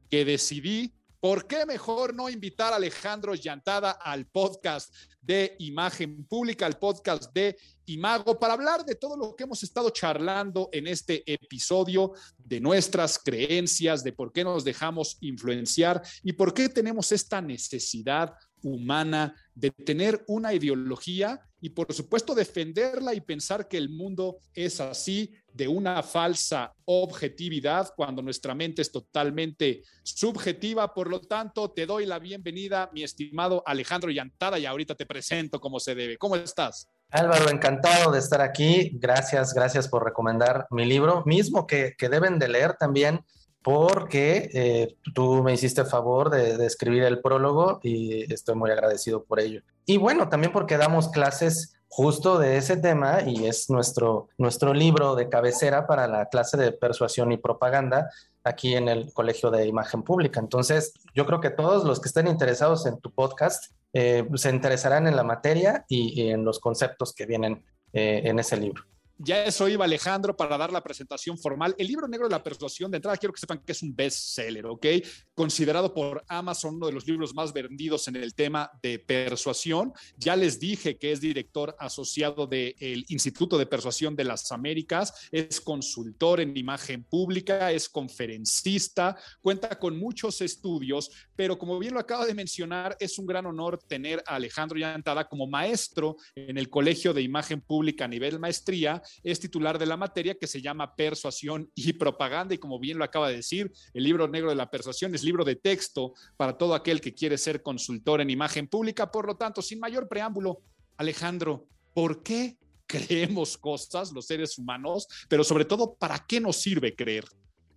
Que decidí ¿Por qué mejor no invitar a Alejandro Llantada al podcast de Imagen Pública, al podcast de Imago, para hablar de todo lo que hemos estado charlando en este episodio, de nuestras creencias, de por qué nos dejamos influenciar y por qué tenemos esta necesidad humana de tener una ideología y por supuesto defenderla y pensar que el mundo es así de una falsa objetividad cuando nuestra mente es totalmente subjetiva. Por lo tanto, te doy la bienvenida, mi estimado Alejandro Llantada, y ahorita te presento como se debe. ¿Cómo estás? Álvaro, encantado de estar aquí. Gracias, gracias por recomendar mi libro, mismo que, que deben de leer también porque eh, tú me hiciste favor de, escribir el prólogo y estoy muy agradecido por ello. Y bueno, también porque damos clases justo de ese tema y es nuestro, nuestro libro de cabecera para la clase de persuasión y propaganda aquí en el Colegio de Imagen Pública. Entonces, yo creo que todos los que estén interesados en tu podcast eh, se interesarán en la materia y, en los conceptos que vienen eh, en ese libro. Ya eso iba Alejandro para dar la presentación formal. El libro negro de la persuasión, de entrada quiero que sepan que es un bestseller, ¿ok? Considerado por Amazon uno de los libros más vendidos en el tema de persuasión. Ya les dije que es director asociado del Instituto de Persuasión de las Américas, es consultor en imagen pública, es conferencista, cuenta con muchos estudios, pero como bien lo acaba de mencionar, es un gran honor tener a Alejandro Yantada como maestro en el Colegio de Imagen Pública a nivel maestría es titular de la materia que se llama Persuasión y Propaganda y como bien lo acaba de decir, el libro negro de la persuasión es libro de texto para todo aquel que quiere ser consultor en imagen pública. Por lo tanto, sin mayor preámbulo, Alejandro, ¿por qué creemos cosas los seres humanos? Pero sobre todo, ¿para qué nos sirve creer?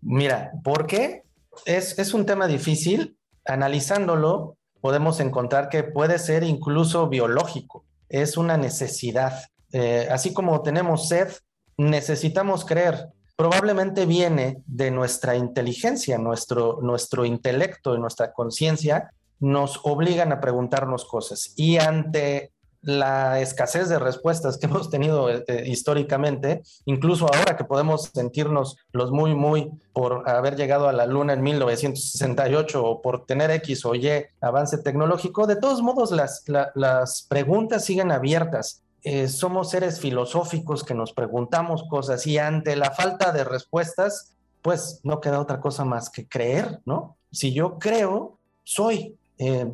Mira, ¿por qué? Es, es un tema difícil. Analizándolo, podemos encontrar que puede ser incluso biológico, es una necesidad. Eh, así como tenemos sed, necesitamos creer. Probablemente viene de nuestra inteligencia, nuestro, nuestro intelecto y nuestra conciencia nos obligan a preguntarnos cosas. Y ante la escasez de respuestas que hemos tenido eh, históricamente, incluso ahora que podemos sentirnos los muy, muy por haber llegado a la Luna en 1968 o por tener X o Y avance tecnológico, de todos modos las, las preguntas siguen abiertas. Eh, somos seres filosóficos que nos preguntamos cosas y ante la falta de respuestas, pues no queda otra cosa más que creer, ¿no? Si yo creo, soy.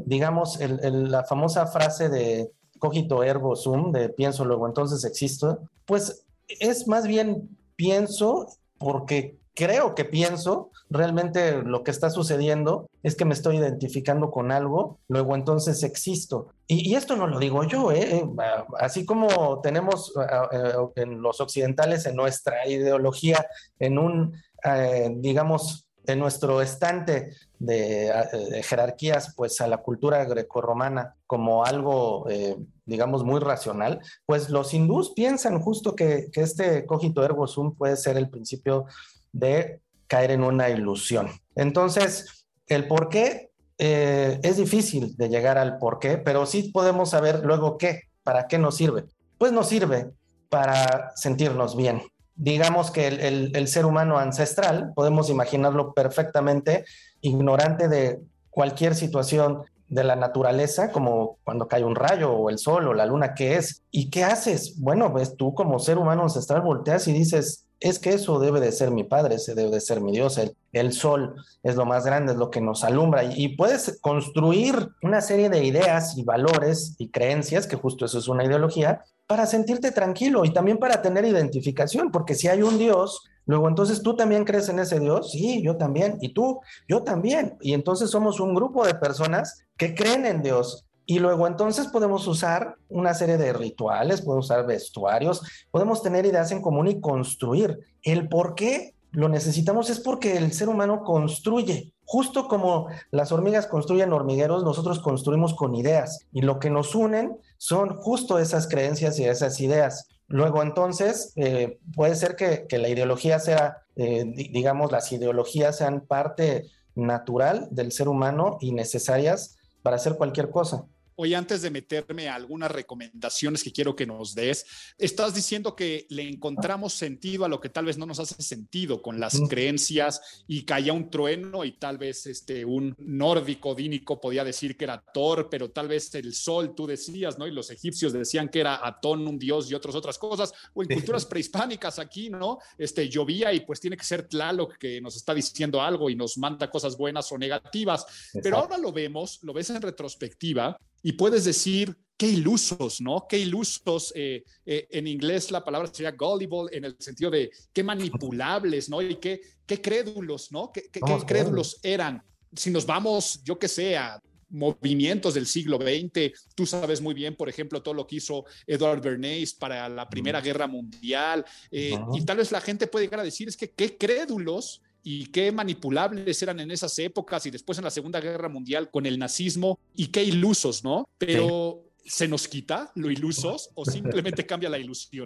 digamos, la famosa frase de cogito ergo sum, de pienso luego entonces existo, pues es más bien pienso porque creo que pienso, realmente lo que está sucediendo es que me estoy identificando con algo, luego entonces existo. Y, esto no lo digo yo, ¿eh? eh así como tenemos eh, en los occidentales en nuestra ideología, en un, eh, digamos, en nuestro estante de, jerarquías, pues a la cultura grecorromana como algo, eh, digamos, muy racional, pues los hindús piensan justo que, este cogito ergo sum puede ser el principio de caer en una ilusión. Entonces, el por qué eh, es difícil de llegar al por qué, pero sí podemos saber luego qué, para qué nos sirve. Pues nos sirve para sentirnos bien, digamos que el, ser humano ancestral, podemos imaginarlo perfectamente, ignorante de cualquier situación de la naturaleza, como cuando cae un rayo o el sol o la luna, ¿qué es? ¿Y qué haces? Bueno, pues tú como ser humano ancestral volteas y dices, es que eso debe de ser mi padre, ese debe de ser mi Dios, el, sol es lo más grande, es lo que nos alumbra y, y, puedes construir una serie de ideas y valores y creencias, que justo eso es una ideología, para sentirte tranquilo y también para tener identificación, porque si hay un Dios, luego entonces tú también crees en ese Dios, sí, yo también, y tú, yo también, y entonces somos un grupo de personas que creen en Dios. Y luego entonces podemos usar una serie de rituales, podemos usar vestuarios, podemos tener ideas en común y construir. El por qué lo necesitamos es porque el ser humano construye. Justo como las hormigas construyen hormigueros, nosotros construimos con ideas y lo que nos unen son justo esas creencias y esas ideas. Luego entonces eh, puede ser que, la ideología sea, eh, digamos, las ideologías sean parte natural del ser humano y necesarias para hacer cualquier cosa. Oye, antes de meterme a algunas recomendaciones que quiero que nos des, estás diciendo que le encontramos sentido a lo que tal vez no nos hace sentido con las creencias y caía un trueno y tal vez este, un nórdico dínico podía decir que era Thor, pero tal vez el sol, tú decías, ¿no? Y los egipcios decían que era Atón, un dios y otras otras cosas, o en culturas prehispánicas aquí, ¿no? Este, llovía y pues tiene que ser Tlaloc que nos está diciendo algo y nos manda cosas buenas o negativas, pero ahora lo vemos, lo ves en retrospectiva y puedes decir, qué ilusos, ¿no? Qué ilusos. Eh, eh, en inglés la palabra sería gullible en el sentido de qué manipulables, ¿no? Y qué, qué crédulos, ¿no? ¿Qué, qué, crédulos eran? Si nos vamos, yo que sé, a movimientos del siglo XX. Tú sabes muy bien, por ejemplo, todo lo que hizo Edward Bernays para la Primera Guerra Mundial. Eh, y tal vez la gente puede llegar a decir, es que qué crédulos y qué manipulables eran en esas épocas y después en la Segunda Guerra Mundial con el nazismo y qué ilusos, ¿no? Pero ¿se nos quita lo ilusos o simplemente cambia la ilusión?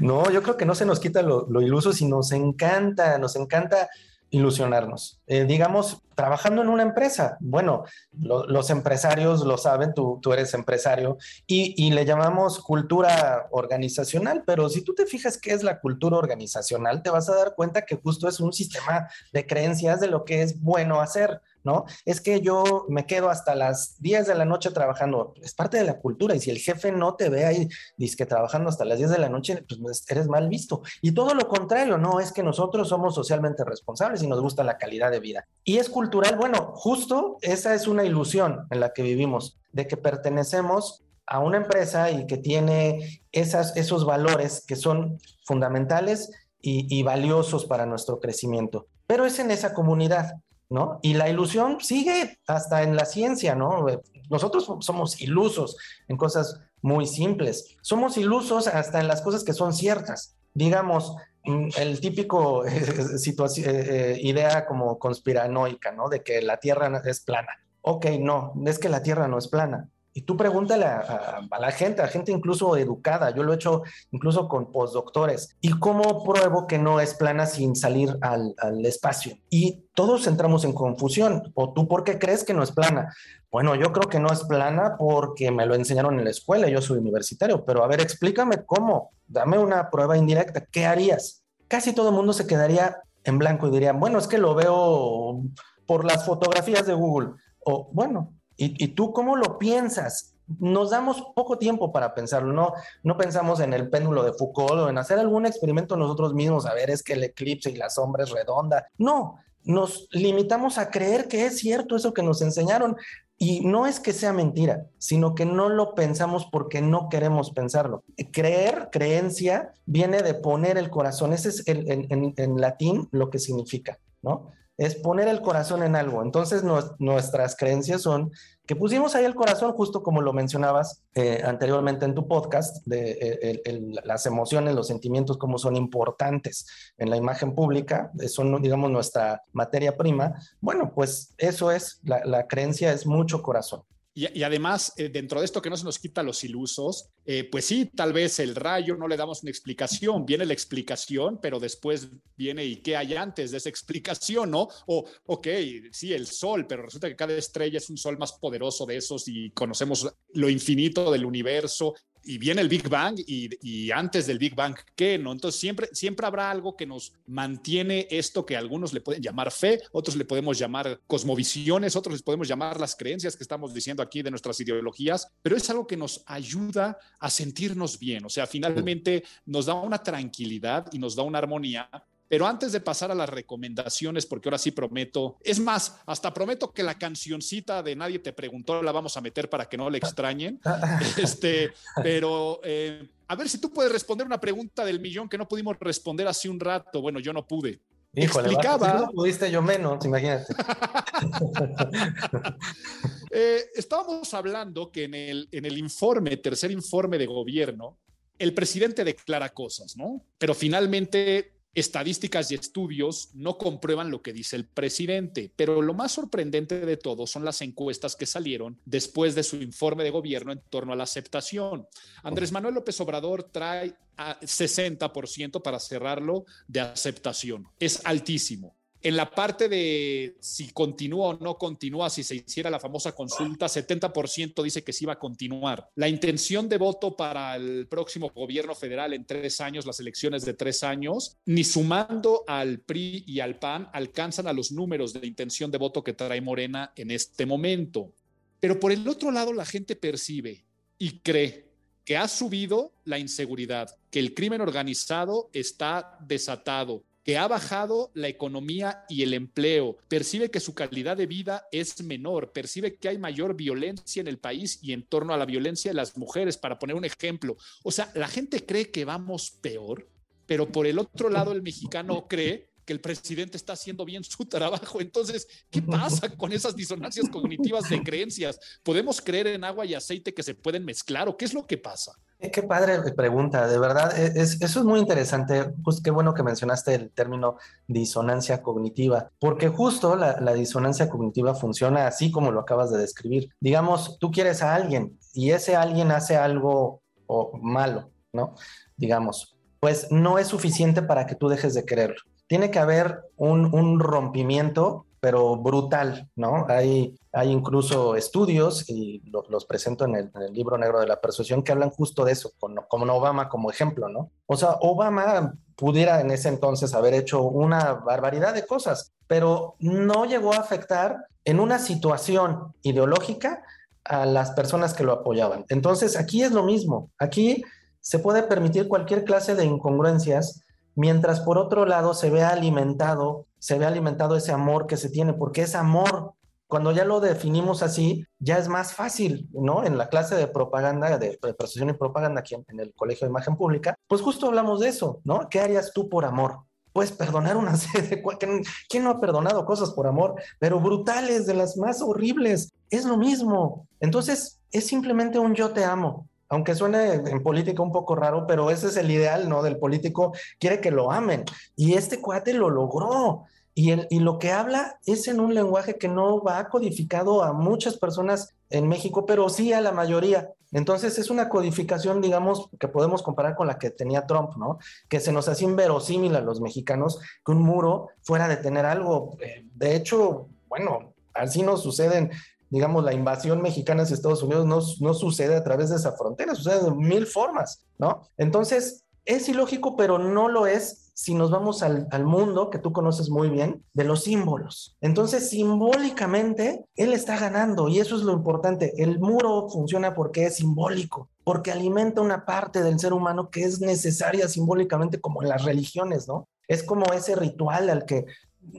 No, yo creo que no se nos quita lo, lo iluso, sino nos encanta, nos encanta ilusionarnos. Eh, digamos, trabajando en una empresa. Bueno, los empresarios lo saben, tú, tú eres empresario y, y, le llamamos cultura organizacional, pero si tú te fijas qué es la cultura organizacional, te vas a dar cuenta que justo es un sistema de creencias de lo que es bueno hacer. ¿No? Es que yo me quedo hasta las 10 de la noche trabajando, es parte de la cultura, y si el jefe no te ve ahí, dice que trabajando hasta las 10 de la noche, pues eres mal visto. Y todo lo contrario, no, es que nosotros somos socialmente responsables y nos gusta la calidad de vida. Y es cultural, bueno, justo esa es una ilusión en la que vivimos, de que pertenecemos a una empresa y que tiene esas, esos valores que son fundamentales y, y valiosos para nuestro crecimiento. Pero es en esa comunidad. ¿No? Y la ilusión sigue hasta en la ciencia, ¿no? Nosotros somos ilusos en cosas muy simples. Somos ilusos hasta en las cosas que son ciertas. Digamos, mm, el típico eh, eh, idea como conspiranoica, ¿no? De que la Tierra es plana. ok, no, es que la Tierra no es plana. Y tú pregúntale a, la gente, a gente incluso educada, yo lo he hecho incluso con postdoctores, ¿y cómo pruebo que no es plana sin salir al, al espacio? Y todos entramos en confusión, ¿o tú por qué crees que no es plana? Bueno, yo creo que no es plana porque me lo enseñaron en la escuela, yo soy universitario, pero a ver, explícame cómo, dame una prueba indirecta, ¿qué harías? Casi todo el mundo se quedaría en blanco y diría, bueno, es que lo veo por las fotografías de Google, o bueno, ¿Y, tú cómo lo piensas? Nos damos poco tiempo para pensarlo, no, no pensamos en el péndulo de Foucault o en hacer algún experimento nosotros mismos, a ver, es que el eclipse y la sombra es redonda. No, nos limitamos a creer que es cierto eso que nos enseñaron. Y no es que sea mentira, sino que no lo pensamos porque no queremos pensarlo. Creer, creencia, viene de poner el corazón. Ese es en, en latín lo que significa, ¿no? Es poner el corazón en algo. Entonces nuestras creencias son que pusimos ahí el corazón, justo como lo mencionabas eh, anteriormente en tu podcast, de eh, las emociones, los sentimientos, como son importantes en la imagen pública, son, digamos, nuestra materia prima. Bueno, pues eso es, la creencia es mucho corazón. Y, además, eh, dentro de esto que no se nos quita los ilusos, eh, pues sí, tal vez el rayo no le damos una explicación, viene la explicación, pero después viene y qué hay antes de esa explicación, ¿no? O, ok, sí, el sol, pero resulta que cada estrella es un sol más poderoso de esos y conocemos lo infinito del universo y viene el Big Bang y, antes del Big Bang, ¿qué? ¿No? Entonces siempre, siempre habrá algo que nos mantiene esto que algunos le pueden llamar fe, otros le podemos llamar cosmovisiones, otros les podemos llamar las creencias que estamos diciendo aquí de nuestras ideologías, pero es algo que nos ayuda a sentirnos bien, o sea, finalmente nos da una tranquilidad y nos da una armonía pero antes de pasar a las recomendaciones, porque ahora sí prometo, es más, hasta prometo que la cancioncita de Nadie te preguntó la vamos a meter para que no le extrañen. este, pero eh, a ver si tú puedes responder una pregunta del millón que no pudimos responder hace un rato. Bueno, yo no pude. Explicaba. Si no pudiste yo menos, imagínate. Eh, estábamos hablando que en el, en el informe, tercer informe de gobierno, el presidente declara cosas, ¿no? Pero finalmente estadísticas y estudios no comprueban lo que dice el presidente, pero lo más sorprendente de todo son las encuestas que salieron después de su informe de gobierno en torno a la aceptación. Andrés Manuel López Obrador trae a 60% para cerrarlo de aceptación. Es altísimo. En la parte de si continúa o no continúa, si se hiciera la famosa consulta, 70% dice que sí va a continuar. La intención de voto para el próximo gobierno federal en tres años, las elecciones de tres años, ni sumando al PRI y al PAN, alcanzan a los números de intención de voto que trae Morena en este momento. Pero por el otro lado, la gente percibe y cree que ha subido la inseguridad, que el crimen organizado está desatado, que ha bajado la economía y el empleo, percibe que su calidad de vida es menor, percibe que hay mayor violencia en el país y en torno a la violencia de las mujeres, para poner un ejemplo. O sea, la gente cree que vamos peor, pero por el otro lado el mexicano cree que el presidente está haciendo bien su trabajo. Entonces, ¿qué pasa con esas disonancias cognitivas de creencias? ¿Podemos creer en agua y aceite que se pueden mezclar o qué es lo que pasa? Qué padre pregunta, de verdad, e, es, eso es muy interesante, pues qué bueno que mencionaste el término disonancia cognitiva, porque justo la, la disonancia cognitiva funciona así como lo acabas de describir. Digamos, tú quieres a alguien y ese alguien hace algo malo, ¿no? Digamos, pues no es suficiente para que tú dejes de quererlo tiene que haber un, rompimiento, pero brutal, ¿no? Hay, incluso estudios, y los presento en el, libro negro de la persuasión, que hablan justo de eso, con, Obama como ejemplo, ¿no? O sea, Obama pudiera en ese entonces haber hecho una barbaridad de cosas, pero no llegó a afectar en una situación ideológica a las personas que lo apoyaban. Entonces, aquí es lo mismo. Aquí se puede permitir cualquier clase de incongruencias mientras por otro lado se ve alimentado, se ve alimentado ese amor que se tiene, porque es amor. Cuando ya lo definimos así, ya es más fácil, ¿no? En la clase de propaganda, de, de y propaganda aquí en, el Colegio de Imagen Pública, pues justo hablamos de eso, ¿no? ¿Qué harías tú por amor? Pues perdonar una serie. ¿Quién no ha perdonado cosas por amor? Pero brutales, de las más horribles. Es lo mismo. Entonces, es simplemente un yo te amo aunque suene en política un poco raro, pero ese es el ideal, ¿no? Del político, quiere que lo amen. Y este cuate lo logró. Y, el, y lo que habla es en un lenguaje que no va codificado a muchas personas en México, pero sí a la mayoría. Entonces es una codificación, digamos, que podemos comparar con la que tenía Trump, ¿no? Que se nos hacía inverosímil a los mexicanos que un muro fuera de tener algo. Eh, de hecho, bueno, así nos suceden digamos, la invasión mexicana hacia Estados Unidos no, no, sucede a través de esa frontera, sucede de mil formas, ¿no? Entonces, es ilógico, pero no lo es si nos vamos al, al, mundo que tú conoces muy bien, de los símbolos. Entonces, simbólicamente, él está ganando y eso es lo importante. El muro funciona porque es simbólico, porque alimenta una parte del ser humano que es necesaria simbólicamente, como en las religiones, ¿no? Es como ese ritual al que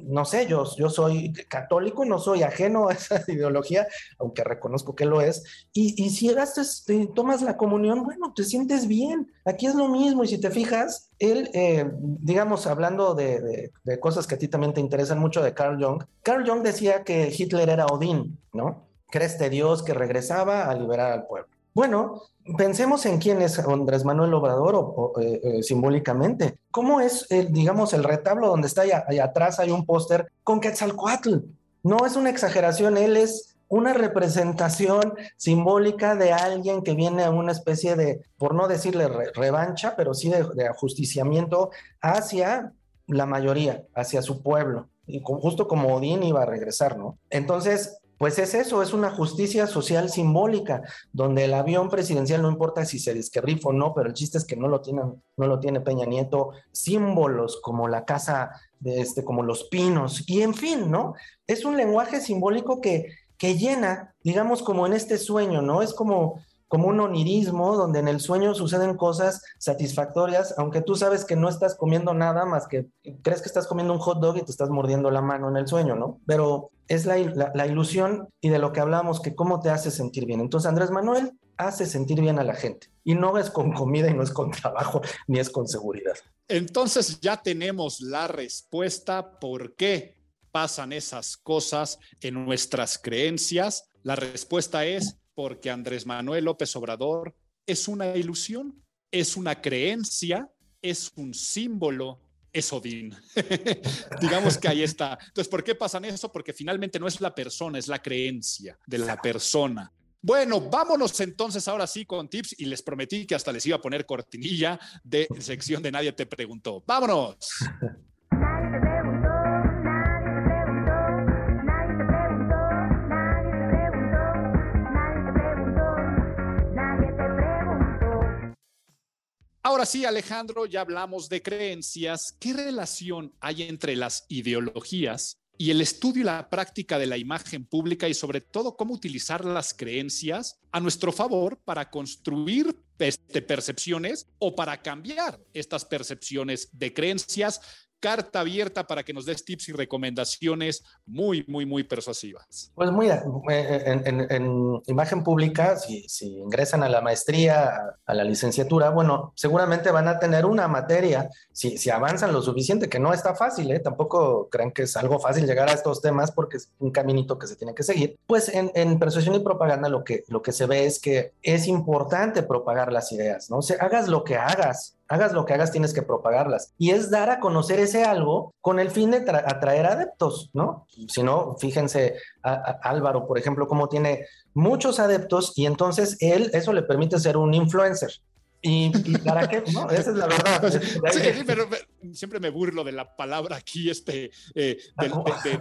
no sé, yo, yo soy católico, no soy ajeno a esa ideología, aunque reconozco que lo es. Y, si gastas, tomas la comunión, bueno, te sientes bien. Aquí es lo mismo. Y si te fijas, él, eh, digamos, hablando de, de, cosas que a ti también te interesan mucho de Carl Jung, Carl Jung decía que Hitler era Odín, ¿no? Que era este Dios que regresaba a liberar al pueblo. Bueno, pensemos en quién es Andrés Manuel Obrador eh, eh, simbólicamente. ¿Cómo es, digamos, el retablo donde está allá, atrás hay un póster con Quetzalcoatl? No es una exageración, él es una representación simbólica de alguien que viene a una especie de, por no decirle revancha, pero sí de, de, ajusticiamiento hacia la mayoría, hacia su pueblo. Y justo como Odín iba a regresar, ¿no? Entonces, pues es eso, es una justicia social simbólica, donde el avión presidencial no importa si se desquerrifa o no, pero el chiste es que no lo tienen, no lo tiene Peña Nieto, símbolos como la casa de este, como los pinos, y en fin, ¿no? Es un lenguaje simbólico que, que llena, digamos, como en este sueño, ¿no? Es como como un onirismo donde en el sueño suceden cosas satisfactorias, aunque tú sabes que no estás comiendo nada más que crees que estás comiendo un hot dog y te estás mordiendo la mano en el sueño, ¿no? Pero es la, la, ilusión y de lo que hablamos, que cómo te hace sentir bien. Entonces Andrés Manuel hace sentir bien a la gente y no es con comida y no es con trabajo ni es con seguridad. Entonces ya tenemos la respuesta por qué pasan esas cosas en nuestras creencias. La respuesta es porque Andrés Manuel López Obrador es una ilusión, es una creencia, es un símbolo, es Odín. Digamos que ahí está. Entonces, ¿por qué pasan eso? Porque finalmente no es la persona, es la creencia de la persona. Bueno, vámonos entonces ahora sí con tips y les prometí que hasta les iba a poner cortinilla de sección de Nadie te preguntó. Vámonos. Ahora sí, Alejandro, ya hablamos de creencias. ¿Qué relación hay entre las ideologías y el estudio y la práctica de la imagen pública y sobre todo cómo utilizar las creencias a nuestro favor para construir este, percepciones o para cambiar estas percepciones de creencias carta abierta para que nos des tips y recomendaciones muy, muy, muy persuasivas. Pues mira, eh, en, imagen pública, si, si, ingresan a la maestría, a la licenciatura, bueno, seguramente van a tener una materia, si, si avanzan lo suficiente, que no está fácil, ¿eh? tampoco crean que es algo fácil llegar a estos temas porque es un caminito que se tiene que seguir. Pues en, en persuasión y propaganda lo que, lo que se ve es que es importante propagar las ideas, ¿no? O sea, hagas lo que hagas, hagas lo que hagas, tienes que propagarlas. Y es dar a conocer ese algo con el fin de atraer adeptos, ¿no? Si no, fíjense, a, Álvaro, por ejemplo, cómo tiene muchos adeptos y entonces él, eso le permite ser un influencer. ¿Y, para qué? No, esa es la verdad. Sí, pero, siempre me burlo de la palabra aquí, este, eh,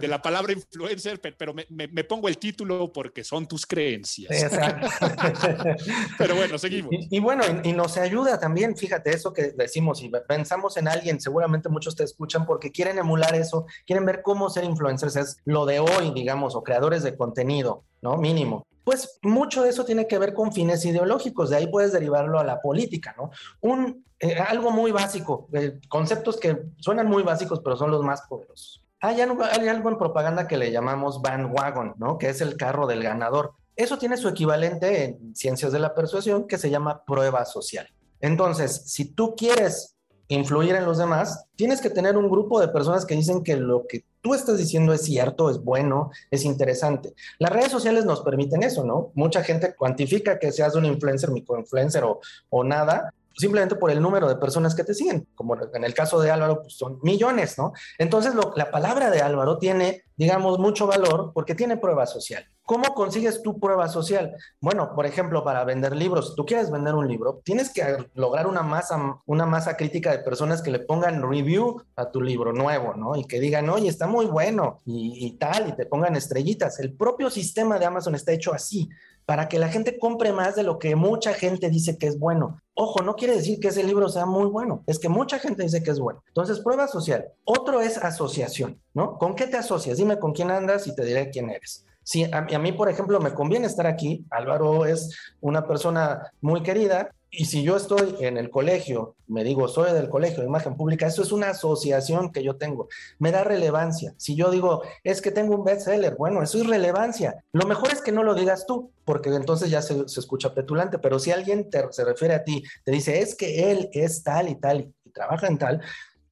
de, la palabra influencer, pero me, me, pongo el título porque son tus creencias. Exacto. pero bueno, seguimos. Y, bueno, y, nos ayuda también, fíjate, eso que decimos, y pensamos en alguien, seguramente muchos te escuchan porque quieren emular eso, quieren ver cómo ser influencers, es lo de hoy, digamos, o creadores de contenido, ¿no? Mínimo. Pues mucho de eso tiene que ver con fines ideológicos, de ahí puedes derivarlo a la política, ¿no? Un, eh, algo muy básico, eh, conceptos que suenan muy básicos, pero son los más poderosos. Hay algo, hay algo en propaganda que le llamamos bandwagon, ¿no? Que es el carro del ganador. Eso tiene su equivalente en ciencias de la persuasión que se llama prueba social. Entonces, si tú quieres influir en los demás, tienes que tener un grupo de personas que dicen que lo que tú estás diciendo es cierto, es bueno, es interesante. Las redes sociales nos permiten eso, ¿no? Mucha gente cuantifica que seas un influencer, microinfluencer o, o nada simplemente por el número de personas que te siguen, como en el caso de Álvaro, pues son millones, ¿no? Entonces, la palabra de Álvaro tiene, digamos, mucho valor porque tiene prueba social. ¿Cómo consigues tu prueba social? Bueno, por ejemplo, para vender libros, si tú quieres vender un libro, tienes que lograr una masa, una masa crítica de personas que le pongan review a tu libro nuevo, ¿no? Y que digan, oye, está muy bueno y, y tal, y te pongan estrellitas. El propio sistema de Amazon está hecho así para que la gente compre más de lo que mucha gente dice que es bueno. Ojo, no quiere decir que ese libro sea muy bueno, es que mucha gente dice que es bueno. Entonces, prueba social. Otro es asociación, ¿no? ¿Con qué te asocias? Dime con quién andas y te diré quién eres. Si a, mí, por ejemplo, me conviene estar aquí, Álvaro es una persona muy querida, y si yo estoy en el colegio, me digo, soy del colegio de imagen pública, eso es una asociación que yo tengo, me da relevancia. Si yo digo, es que tengo un bestseller, bueno, eso es relevancia. Lo mejor es que no lo digas tú, porque entonces ya se, escucha petulante, pero si alguien te, se refiere a ti, te dice, es que él es tal y tal y trabaja en tal,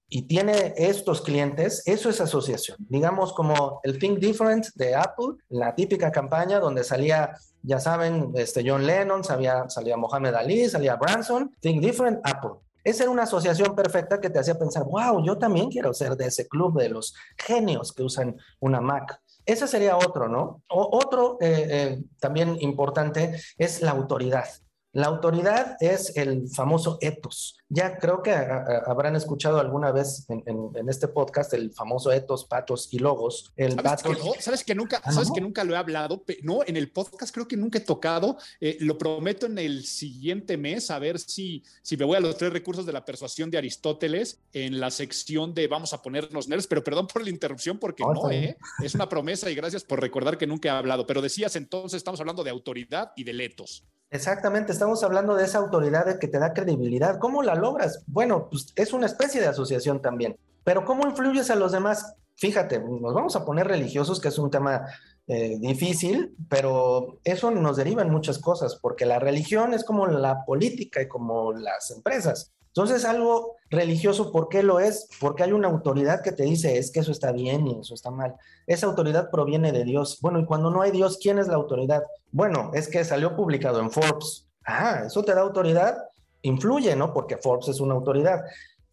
y tiene estos clientes, eso es asociación. Digamos como el Think Different de Apple, la típica campaña donde salía, ya saben, este John Lennon, salía, salía Mohamed Ali, salía Branson, Think Different, Apple. Esa era una asociación perfecta que te hacía pensar, wow, yo también quiero ser de ese club de los genios que usan una Mac. Ese sería otro, ¿no? otro eh, eh, también importante es la autoridad. La autoridad es el famoso ethos. Ya creo que habrán escuchado alguna vez en, este podcast el famoso ethos, patos y logos. El ¿Sabes, que no? ¿Sabes que nunca, ah, sabes que nunca lo he hablado? No, en el podcast creo que nunca he tocado. Eh, lo prometo en el siguiente mes a ver si, si me voy a los tres recursos de la persuasión de Aristóteles en la sección de vamos a ponernos nerds, pero perdón por la interrupción porque no, ¿eh? es una promesa y gracias por recordar que nunca he hablado. Pero decías entonces, estamos hablando de autoridad y de letos. Exactamente, estamos hablando de esa autoridad que te da credibilidad. ¿Cómo la logras? Bueno, pues es una especie de asociación también. Pero ¿cómo influyes a los demás? Fíjate, nos vamos a poner religiosos, que es un tema eh, difícil, pero eso nos deriva en muchas cosas, porque la religión es como la política y como las empresas. Entonces, algo religioso, ¿por qué lo es? Porque hay una autoridad que te dice, es que eso está bien y eso está mal. Esa autoridad proviene de Dios. Bueno, y cuando no hay Dios, ¿quién es la autoridad? Bueno, es que salió publicado en Forbes. Ah, eso te da autoridad. Influye, ¿no? Porque Forbes es una autoridad.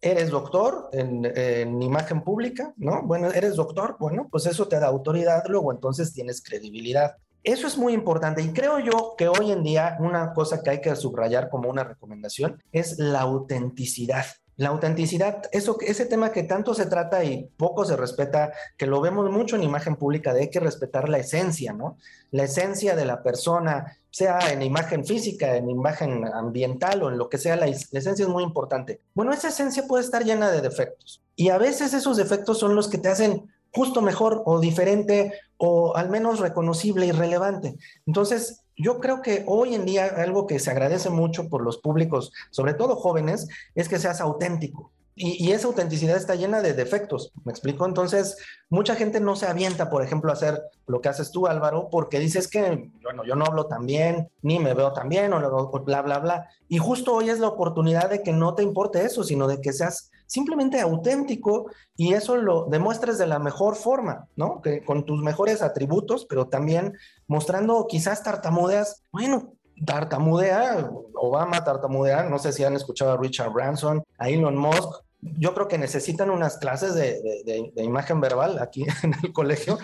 Eres doctor en, en imagen pública, ¿no? Bueno, eres doctor, bueno, pues eso te da autoridad, luego entonces tienes credibilidad. Eso es muy importante y creo yo que hoy en día una cosa que hay que subrayar como una recomendación es la autenticidad. La autenticidad, eso, ese tema que tanto se trata y poco se respeta, que lo vemos mucho en imagen pública, de hay que respetar la esencia, ¿no? La esencia de la persona, sea en imagen física, en imagen ambiental o en lo que sea, la, la esencia es muy importante. Bueno, esa esencia puede estar llena de defectos y a veces esos defectos son los que te hacen justo mejor o diferente o al menos reconocible y relevante. Entonces, yo creo que hoy en día algo que se agradece mucho por los públicos, sobre todo jóvenes, es que seas auténtico. Y, esa autenticidad está llena de defectos, ¿me explico? Entonces, mucha gente no se avienta, por ejemplo, a hacer lo que haces tú, Álvaro, porque dices que, bueno, yo no hablo tan bien, ni me veo tan bien, o, bla, bla, bla. Y justo hoy es la oportunidad de que no te importe eso, sino de que seas simplemente auténtico y eso lo demuestres de la mejor forma, ¿no? Que con tus mejores atributos, pero también mostrando quizás tartamudeas, bueno, tartamudea, Obama tartamudea, no sé si han escuchado a Richard Branson, a Elon Musk, yo creo que necesitan unas clases de, imagen verbal aquí en el colegio,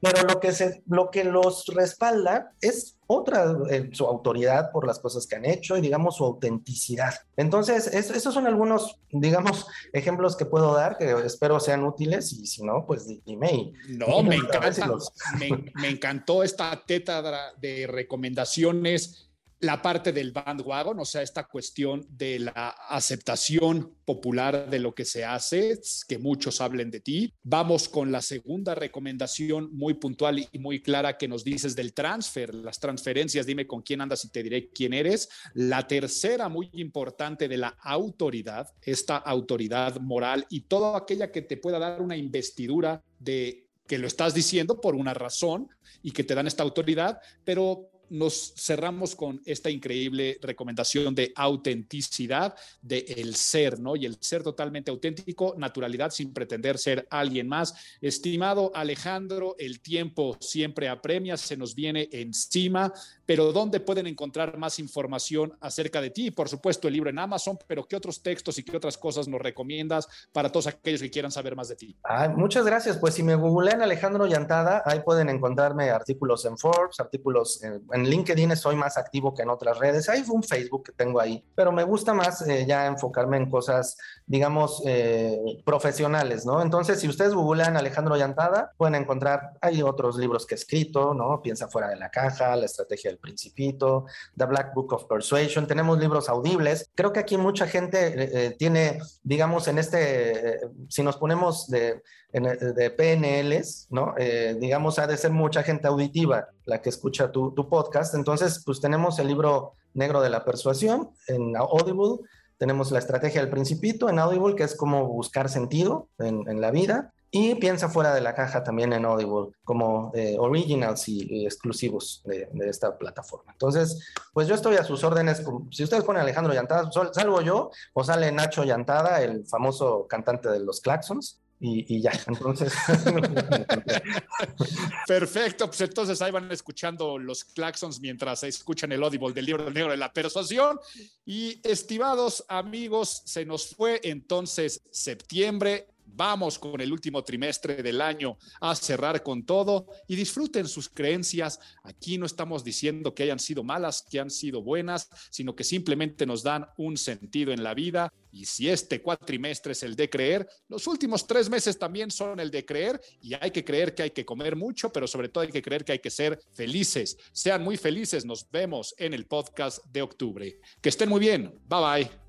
pero lo que, se, lo que los respalda es otra, eh, su autoridad por las cosas que han hecho y digamos su autenticidad. Entonces, esos son algunos, digamos, ejemplos que puedo dar que espero sean útiles y si no, pues dime. no, me, encanta, me, me encantó esta teta de recomendaciones la parte del bandwagon, o sea, esta cuestión de la aceptación popular de lo que se hace, que muchos hablen de ti. Vamos con la segunda recomendación muy puntual y muy clara que nos dices del transfer, las transferencias, dime con quién andas y te diré quién eres. La tercera muy importante de la autoridad, esta autoridad moral y toda aquella que te pueda dar una investidura de que lo estás diciendo por una razón y que te dan esta autoridad, pero nos cerramos con esta increíble recomendación de autenticidad, de el ser, ¿no? Y el ser totalmente auténtico, naturalidad sin pretender ser alguien más. Estimado Alejandro, el tiempo siempre apremia, se nos viene encima, pero ¿dónde pueden encontrar más información acerca de ti? Por supuesto, el libro en Amazon, pero ¿qué otros textos y qué otras cosas nos recomiendas para todos aquellos que quieran saber más de ti? muchas gracias. Pues si me googlean Alejandro Llantada, ahí pueden encontrarme artículos en Forbes, artículos en, en LinkedIn, soy más activo que en otras redes. Hay un Facebook que tengo ahí, pero me gusta más eh, ya enfocarme en cosas, digamos, eh, profesionales, ¿no? Entonces, si ustedes googlean Alejandro Llantada, pueden encontrar, hay otros libros que he escrito, ¿no? Piensa fuera de la caja, La estrategia del principito, The Black Book of Persuasion, tenemos libros audibles. Creo que aquí mucha gente eh, tiene, digamos, en este, si nos ponemos de, de PNLs, ¿no? digamos, ha de ser mucha gente auditiva la que escucha tu, tu podcast. Entonces, pues tenemos el libro negro de la persuasión en Audible, tenemos la estrategia del principito en Audible, que es como buscar sentido en, la vida, y piensa fuera de la caja también en Audible, como eh, originals y, exclusivos de, esta plataforma. Entonces, pues yo estoy a sus órdenes. Si ustedes ponen Alejandro Llantada, salgo yo o sale Nacho Llantada, el famoso cantante de los Claxons y, ya, entonces. Perfecto, pues entonces ahí van escuchando los claxons mientras escuchan el audible del libro negro de la persuasión. Y estimados amigos, se nos fue entonces septiembre, Vamos con el último trimestre del año a cerrar con todo y disfruten sus creencias. Aquí no estamos diciendo que hayan sido malas, que han sido buenas, sino que simplemente nos dan un sentido en la vida. Y si este cuatrimestre es el de creer, los últimos tres meses también son el de creer y hay que creer que hay que comer mucho, pero sobre todo hay que creer que hay que ser felices. Sean muy felices. Nos vemos en el podcast de octubre. Que estén muy bien. Bye bye.